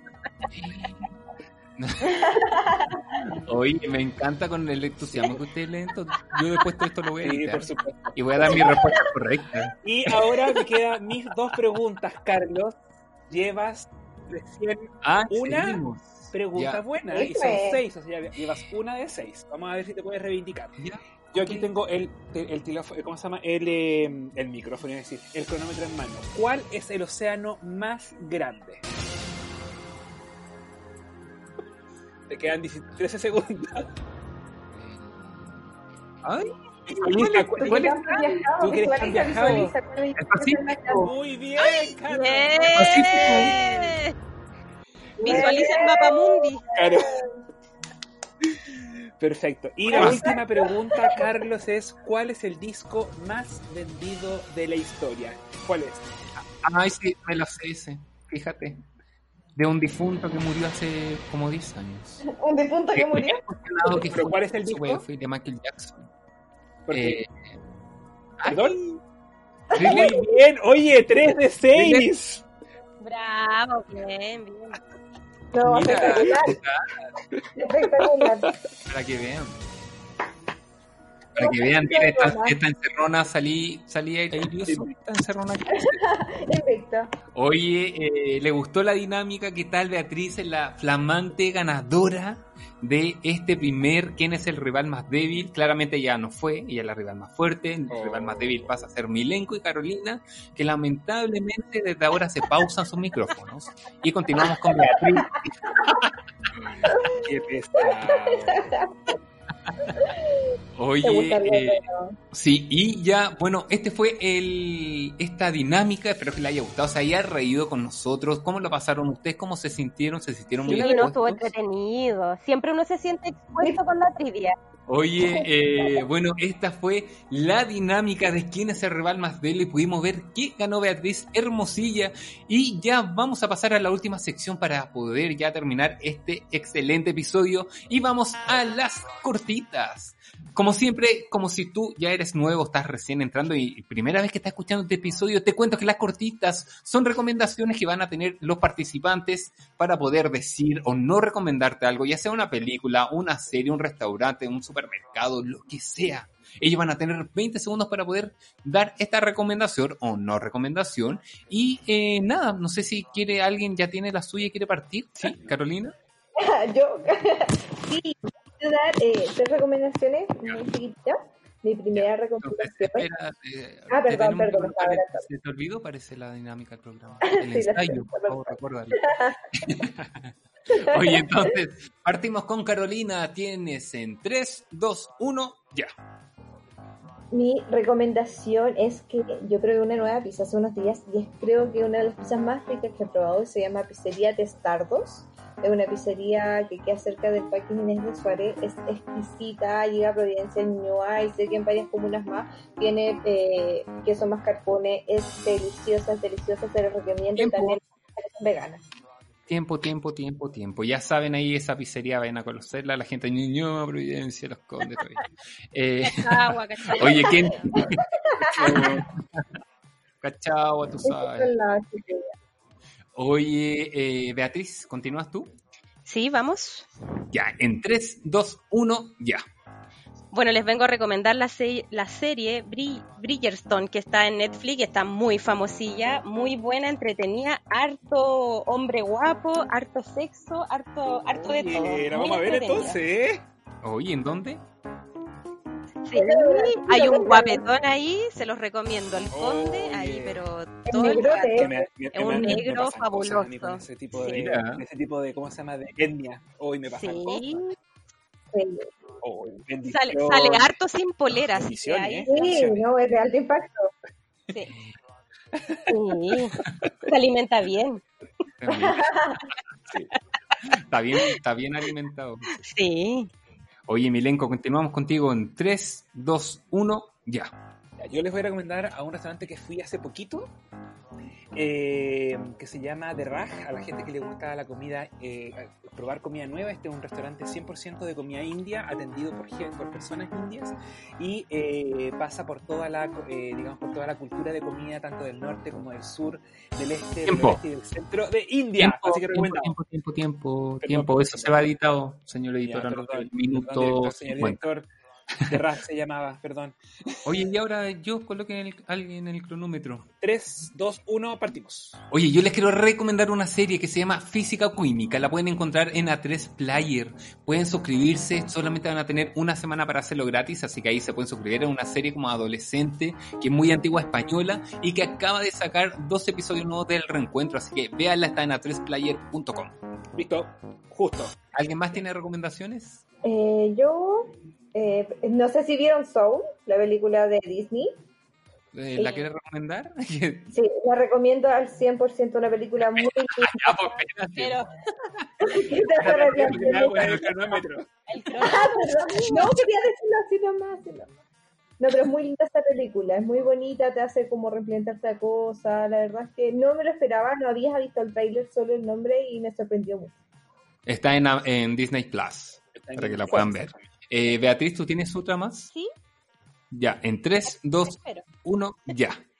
Speaker 1: Oye, me encanta con el entusiasmo que ustedes leen. Yo después todo esto lo voy a
Speaker 2: Sí,
Speaker 1: editar.
Speaker 2: por supuesto.
Speaker 1: Y voy a dar mi respuesta correcta.
Speaker 2: Y ahora me quedan mis dos preguntas, Carlos. Llevas recién
Speaker 1: Ah,
Speaker 2: Una
Speaker 1: seguimos. Ya,
Speaker 2: buenas y son
Speaker 3: Eso es.
Speaker 2: seis, o sea, llevas una de seis. Vamos a ver si te puedes reivindicar.
Speaker 1: ya.
Speaker 2: Yo aquí tengo el, el, ¿cómo se llama? El, eh, el micrófono, es decir, el cronómetro en mano. ¿Cuál es el océano más grande? Te quedan 10 13 segundos.
Speaker 1: Ay,
Speaker 2: Lista, ¿cu-
Speaker 3: Tú
Speaker 2: cuál tú que eres tan
Speaker 3: visualiza,
Speaker 2: viajado.
Speaker 1: El Pacífico.
Speaker 2: Muy bien, Carlos.
Speaker 4: ¡Bien! Visualiza el mapa mundi.
Speaker 2: Claro. Perfecto. Y la última pregunta, Carlos, es ¿cuál es el disco más vendido de la historia? ¿Cuál es?
Speaker 1: Ay, sí, me lo sé ese. Fíjate. De un difunto que murió hace como 10 años.
Speaker 3: Un difunto que murió.
Speaker 2: ¿Pero
Speaker 1: fue-
Speaker 2: cuál es el
Speaker 1: fue-
Speaker 2: disco?
Speaker 1: Fue de Michael Jackson.
Speaker 2: Porque,
Speaker 1: Eh,
Speaker 2: ¿Perdón?
Speaker 1: ¿really?
Speaker 2: Muy bien, oye, 3 de 6.
Speaker 4: Bravo, bien, bien.
Speaker 3: No,
Speaker 1: Mira,
Speaker 3: espectacular. Espectacular.
Speaker 1: para que vean. Para que vean, mira, esta, esta encerrona salí, salí airioso. Esta encerrona aquí.
Speaker 3: Invicto.
Speaker 1: Oye, eh, ¿le gustó la dinámica? ¿Qué tal Beatriz es la flamante ganadora de este primer ¿Quién es el rival más débil? Claramente ya no fue, ella es la rival más fuerte, el
Speaker 2: Oh.
Speaker 1: rival más débil pasa a ser Milenko y Carolina, que lamentablemente desde ahora se pausan sus micrófonos. Y continuamos con Beatriz.
Speaker 2: Qué pesado.
Speaker 1: Oye, eh, sí, y ya, bueno, este fue el esta dinámica, espero que le haya gustado, se haya reído con nosotros, ¿cómo lo pasaron ustedes? ¿Cómo se sintieron? ¿Se sintieron
Speaker 4: muy
Speaker 1: bien?
Speaker 4: no, estuvo entretenido, siempre uno se siente expuesto con la trivia.
Speaker 1: Oye, eh, bueno, esta fue la dinámica de quién es el rival más débil. Y pudimos ver que ganó Beatriz Hermosilla. Y ya vamos a pasar a la última sección para poder ya terminar este excelente episodio. Y vamos a las cortitas. Como siempre, como si tú ya eres nuevo, estás recién entrando y primera vez que estás escuchando este episodio, te cuento que las cortitas son recomendaciones que van a tener los participantes para poder decir o no recomendarte algo, ya sea una película, una serie, un restaurante, un supermercado, lo que sea. Ellos van a tener 20 segundos para poder dar esta recomendación o no recomendación. Y eh, nada, no sé si quiere alguien, ya tiene la suya y quiere partir. ¿Sí, Carolina?
Speaker 3: Yo, sí, dar eh, tres recomendaciones muy chiquitas. Mi primera recomendación.
Speaker 1: Eh, ah, perdón, perdón. Se te olvidó, parece la dinámica del programa. El ensayo, por favor, recuérdalo. Oye, entonces, partimos con Carolina. Tienes en 3, 2, 1, ya.
Speaker 3: Mi recomendación es que yo creo que una nueva pizza hace unos días y es creo que una de las pizzas más ricas que he probado se llama Pizzería Testardos es una pizzería que queda cerca del Parque Inés de Suárez, es exquisita, llega a Providencia, Ñuay, sé que en varias comunas más tiene eh, queso mascarpone, es deliciosa, es deliciosa, se lo recomiendo y también es vegana.
Speaker 1: Tiempo, tiempo, tiempo, tiempo. Ya saben ahí esa pizzería, vayan a conocerla, la gente de Ñuñoa, Providencia, Los Condes. eh, cachagua, cachagua. Oye, ¿quién? cachagua, tú sabes. Oye, eh, Beatriz, ¿continúas tú?
Speaker 4: Sí, vamos.
Speaker 1: Ya, en 3, 2, 1, ya.
Speaker 4: Bueno, les vengo a recomendar la, la serie Bridgerstone, que está en Netflix, está muy famosilla, muy buena, entretenida, harto hombre guapo, harto sexo, harto, harto de todo.
Speaker 2: La vamos a ver entonces, ¿eh?
Speaker 1: Oye, ¿en dónde?
Speaker 4: hay un guapetón ahí, se los recomiendo, el conde, ahí, pero todo el es un negro fabuloso.
Speaker 2: ese tipo de, ese tipo de, ¿cómo se llama? De etnia. Hoy me pasa sí.
Speaker 4: Oh, sale, sale, harto sin poleras.
Speaker 3: Sí, ¿eh? sí, no, es de alto impacto.
Speaker 4: Sí. sí. Se alimenta bien.
Speaker 1: Sí. Está bien, está bien alimentado.
Speaker 4: Sí.
Speaker 1: Oye, Milenko, continuamos contigo en 3, 2, 1, ya.
Speaker 2: Yo les voy a recomendar a un restaurante que fui hace poquito, eh, que se llama The Raj, a la gente que le gusta la comida, eh, probar comida nueva. Este es un restaurante 100% de comida india, atendido por, por personas indias y eh, pasa por toda la, digamos, por toda la cultura de comida, tanto del norte como del sur, del este, del oeste y del centro de India.
Speaker 1: Tiempo, Así que tiempo, tiempo, tiempo, tiempo, tiempo. Eso se va editado, señor editor. Ya, minuto.
Speaker 2: señor editor. De Rap se llamaba, perdón.
Speaker 1: Oye, y ahora yo coloque alguien en el cronómetro.
Speaker 2: 3, 2, 1, partimos.
Speaker 1: Oye, yo les quiero recomendar una serie que se llama Física Química. La pueden encontrar en A3 Player. Pueden suscribirse, solamente van a tener una semana para hacerlo gratis, así que ahí se pueden suscribir. Es una serie como adolescente, que es muy antigua española y que acaba de sacar dos episodios nuevos del reencuentro, así que véanla, está en a3player.com.
Speaker 2: Listo, justo.
Speaker 1: ¿Alguien más tiene recomendaciones?
Speaker 3: Eh, yo eh, no sé si vieron Soul, la película de Disney.
Speaker 1: Eh, ¿La quieres recomendar?
Speaker 3: sí, la recomiendo al 100%, una película muy linda.
Speaker 4: ya, pues, pero...
Speaker 3: no, quería decirlo así nomás. No, pero es muy linda esta película, es muy bonita, te hace como replantearte a cosas. La verdad es que no me lo esperaba, no había visto el trailer, solo el nombre y me sorprendió mucho.
Speaker 1: Está en, en Disney Plus, para que la puedan ver. Eh, Beatriz, ¿tú tienes otra más?
Speaker 4: Sí.
Speaker 1: Ya, en 3, 2, 1, ya.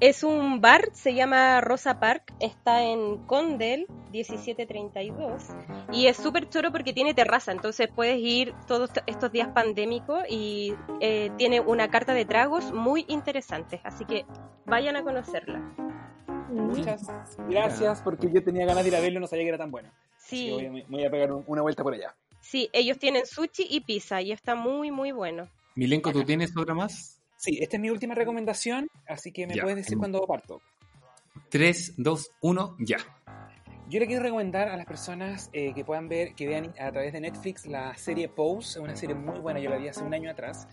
Speaker 4: Es un bar, se llama Rosa Park, está en Condel 1732 y es súper choro porque tiene terraza, entonces puedes ir todos estos días pandémicos y eh, tiene una carta de tragos muy interesante, así que vayan a conocerla.
Speaker 2: Muchas gracias porque yo tenía ganas de ir a verlo, no sabía que era tan bueno.
Speaker 4: Sí.
Speaker 2: Voy, voy, a pegar una vuelta por allá.
Speaker 4: Sí, ellos tienen sushi y pizza y está muy, muy bueno.
Speaker 1: Milenko, ¿tú tienes otra más?
Speaker 2: Sí, esta es mi última recomendación, así que me puedes decir cuándo parto.
Speaker 1: 3, 2, 1, ya.
Speaker 2: Yo le quiero recomendar a las personas eh, que puedan ver, que vean a través de Netflix la serie Pose, es una serie muy buena, yo la vi hace un año atrás,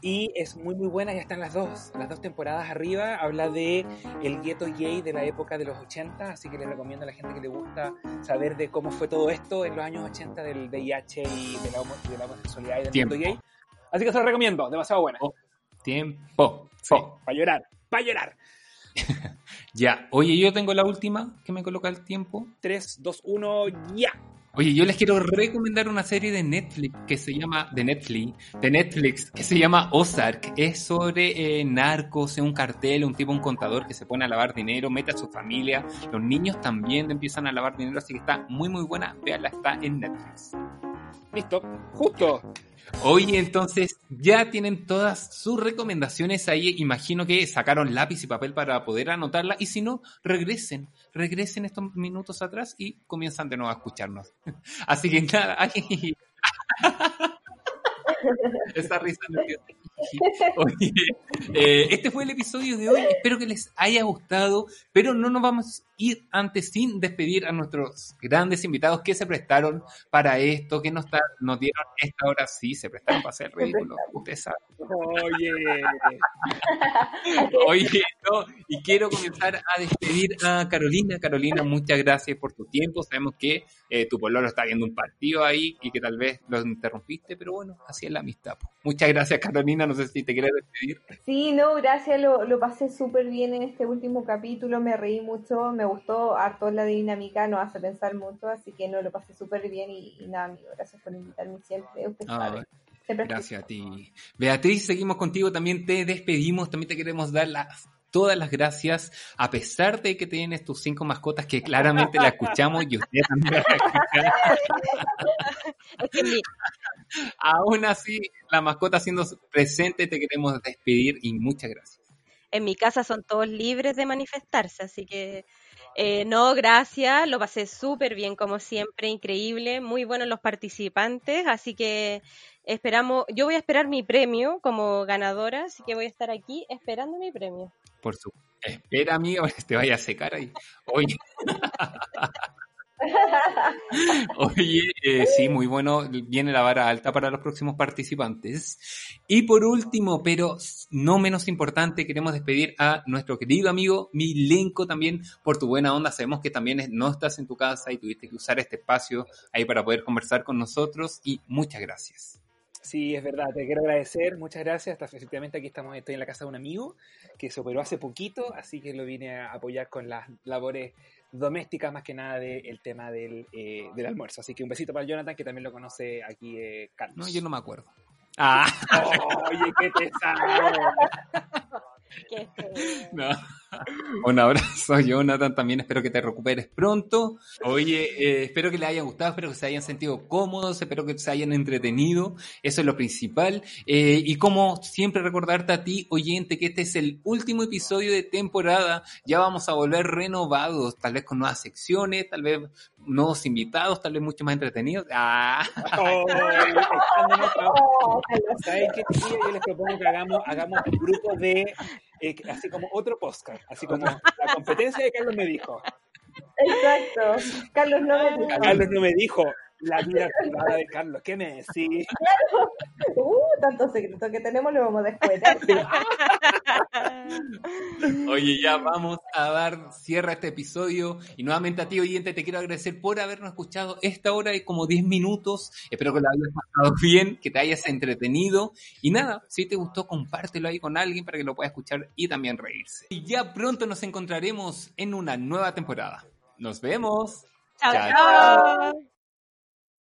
Speaker 2: y es muy muy buena, ya están las dos, las dos temporadas arriba, habla de el gueto gay de la época de los 80, así que les recomiendo a la gente que le gusta saber de cómo fue todo esto en los años 80 del VIH y de la, de la homosexualidad y del
Speaker 1: Tiempo.
Speaker 2: gay. Así que se lo recomiendo, demasiado buena.
Speaker 1: Oh, tiempo.
Speaker 2: Sí, para llorar, para llorar.
Speaker 1: Ya, oye, yo tengo la última que me coloca el tiempo.
Speaker 2: 3, 2, 1, ya.
Speaker 1: Oye, yo les quiero recomendar una serie de Netflix que se llama, de Netflix, de Netflix, que se llama Ozark. Es sobre eh, narcos, es un cartel, un tipo, un contador que se pone a lavar dinero, mete a su familia. Los niños también empiezan a lavar dinero, así que está muy, muy buena. Véanla, está en Netflix.
Speaker 2: Listo, justo.
Speaker 1: Oye, entonces ya tienen todas sus recomendaciones ahí. Imagino que sacaron lápiz y papel para poder anotarla. Y si no, regresen, regresen estos minutos atrás y comienzan de nuevo a escucharnos. Así que nada, ay, esa risa nerviosa. Oye, eh, este fue el episodio de hoy. Espero que les haya gustado, pero no nos vamos a ir antes sin despedir a nuestros grandes invitados que se prestaron para esto, que nos, nos dieron esta hora. Sí, se prestaron para hacer ridículo. Ustedes saben.
Speaker 2: Oye.
Speaker 1: Oye, no, y quiero comenzar a despedir a Carolina. Carolina, muchas gracias por tu tiempo. Sabemos que eh, tu pololo está viendo un partido ahí y que tal vez lo interrumpiste, pero bueno, así es la amistad. Muchas gracias, Carolina. No sé si te quieres despedir.
Speaker 3: Sí, no, gracias, lo, lo pasé súper bien en este último capítulo, me reí mucho, me gustó harto la dinámica, nos hace pensar mucho, así que no, lo pasé súper bien y, y nada, amigo, gracias por invitarme siempre, usted
Speaker 1: Ah,
Speaker 3: sabe. Siempre
Speaker 1: Gracias a ti. Beatriz, seguimos contigo. También te despedimos. También te queremos dar las, todas las gracias, a pesar de que tienes tus cinco mascotas, que claramente la escuchamos y usted también la escucha.
Speaker 4: Es que mi-
Speaker 1: Aún así, la mascota siendo presente, te queremos despedir y muchas gracias.
Speaker 4: en mi casa son todos libres de manifestarse, así que eh, no, gracias, lo pasé súper bien como siempre, increíble, muy buenos los participantes, así que esperamos, yo voy a esperar mi premio como ganadora, así que voy a estar aquí esperando mi premio.
Speaker 1: Por su espera, amigo, que te vaya a secar ahí. Oye. Oye, eh, sí, muy bueno. Viene la vara alta para los próximos participantes. Y por último, pero no menos importante, queremos despedir a nuestro querido amigo Milenko también por tu buena onda. Sabemos que también no estás en tu casa y tuviste que usar este espacio ahí para poder conversar con nosotros. Y muchas gracias.
Speaker 2: Sí, es verdad, te quiero agradecer, muchas gracias. Hasta efectivamente aquí estamos, estoy en la casa de un amigo que se operó hace poquito, así que lo vine a apoyar con las labores domésticas más que nada del tema del, eh, del almuerzo. Así que un besito para Jonathan, que también lo conoce aquí eh, Carlos.
Speaker 1: No, yo no me acuerdo. Ah.
Speaker 2: Oye, qué pesado.
Speaker 4: Qué feo.
Speaker 1: No. Un abrazo, Jonathan. También espero que te recuperes pronto. Oye, eh, espero que les haya gustado, espero que se hayan sentido cómodos, espero que se hayan entretenido. Eso es lo principal. Eh, y como siempre, recordarte a ti, oyente, que este es el último episodio de temporada. Ya vamos a volver renovados, tal vez con nuevas secciones, tal vez nuevos invitados, tal vez mucho más entretenidos. Ah.
Speaker 3: Oh.
Speaker 2: ¿Saben qué? Yo les propongo que hagamos, hagamos un grupo de, eh, así como otro podcast, así como la competencia de Carlos me dijo.
Speaker 3: Exacto. Carlos no me dijo.
Speaker 2: Carlos no me dijo la vida privada de Carlos. ¿Qué me decís?
Speaker 3: Uh, tanto secreto que tenemos lo vamos a después.
Speaker 1: Oye, ya vamos a dar cierre a este episodio. Y nuevamente a ti, oyente, te quiero agradecer por habernos escuchado esta hora y como 10 minutos. Espero que lo hayas pasado bien, que te hayas entretenido. Y nada, si te gustó, compártelo ahí con alguien para que lo pueda escuchar y también reírse. Y ya pronto nos encontraremos en una nueva temporada. Nos vemos.
Speaker 4: Chao,
Speaker 1: Chao,
Speaker 4: chao.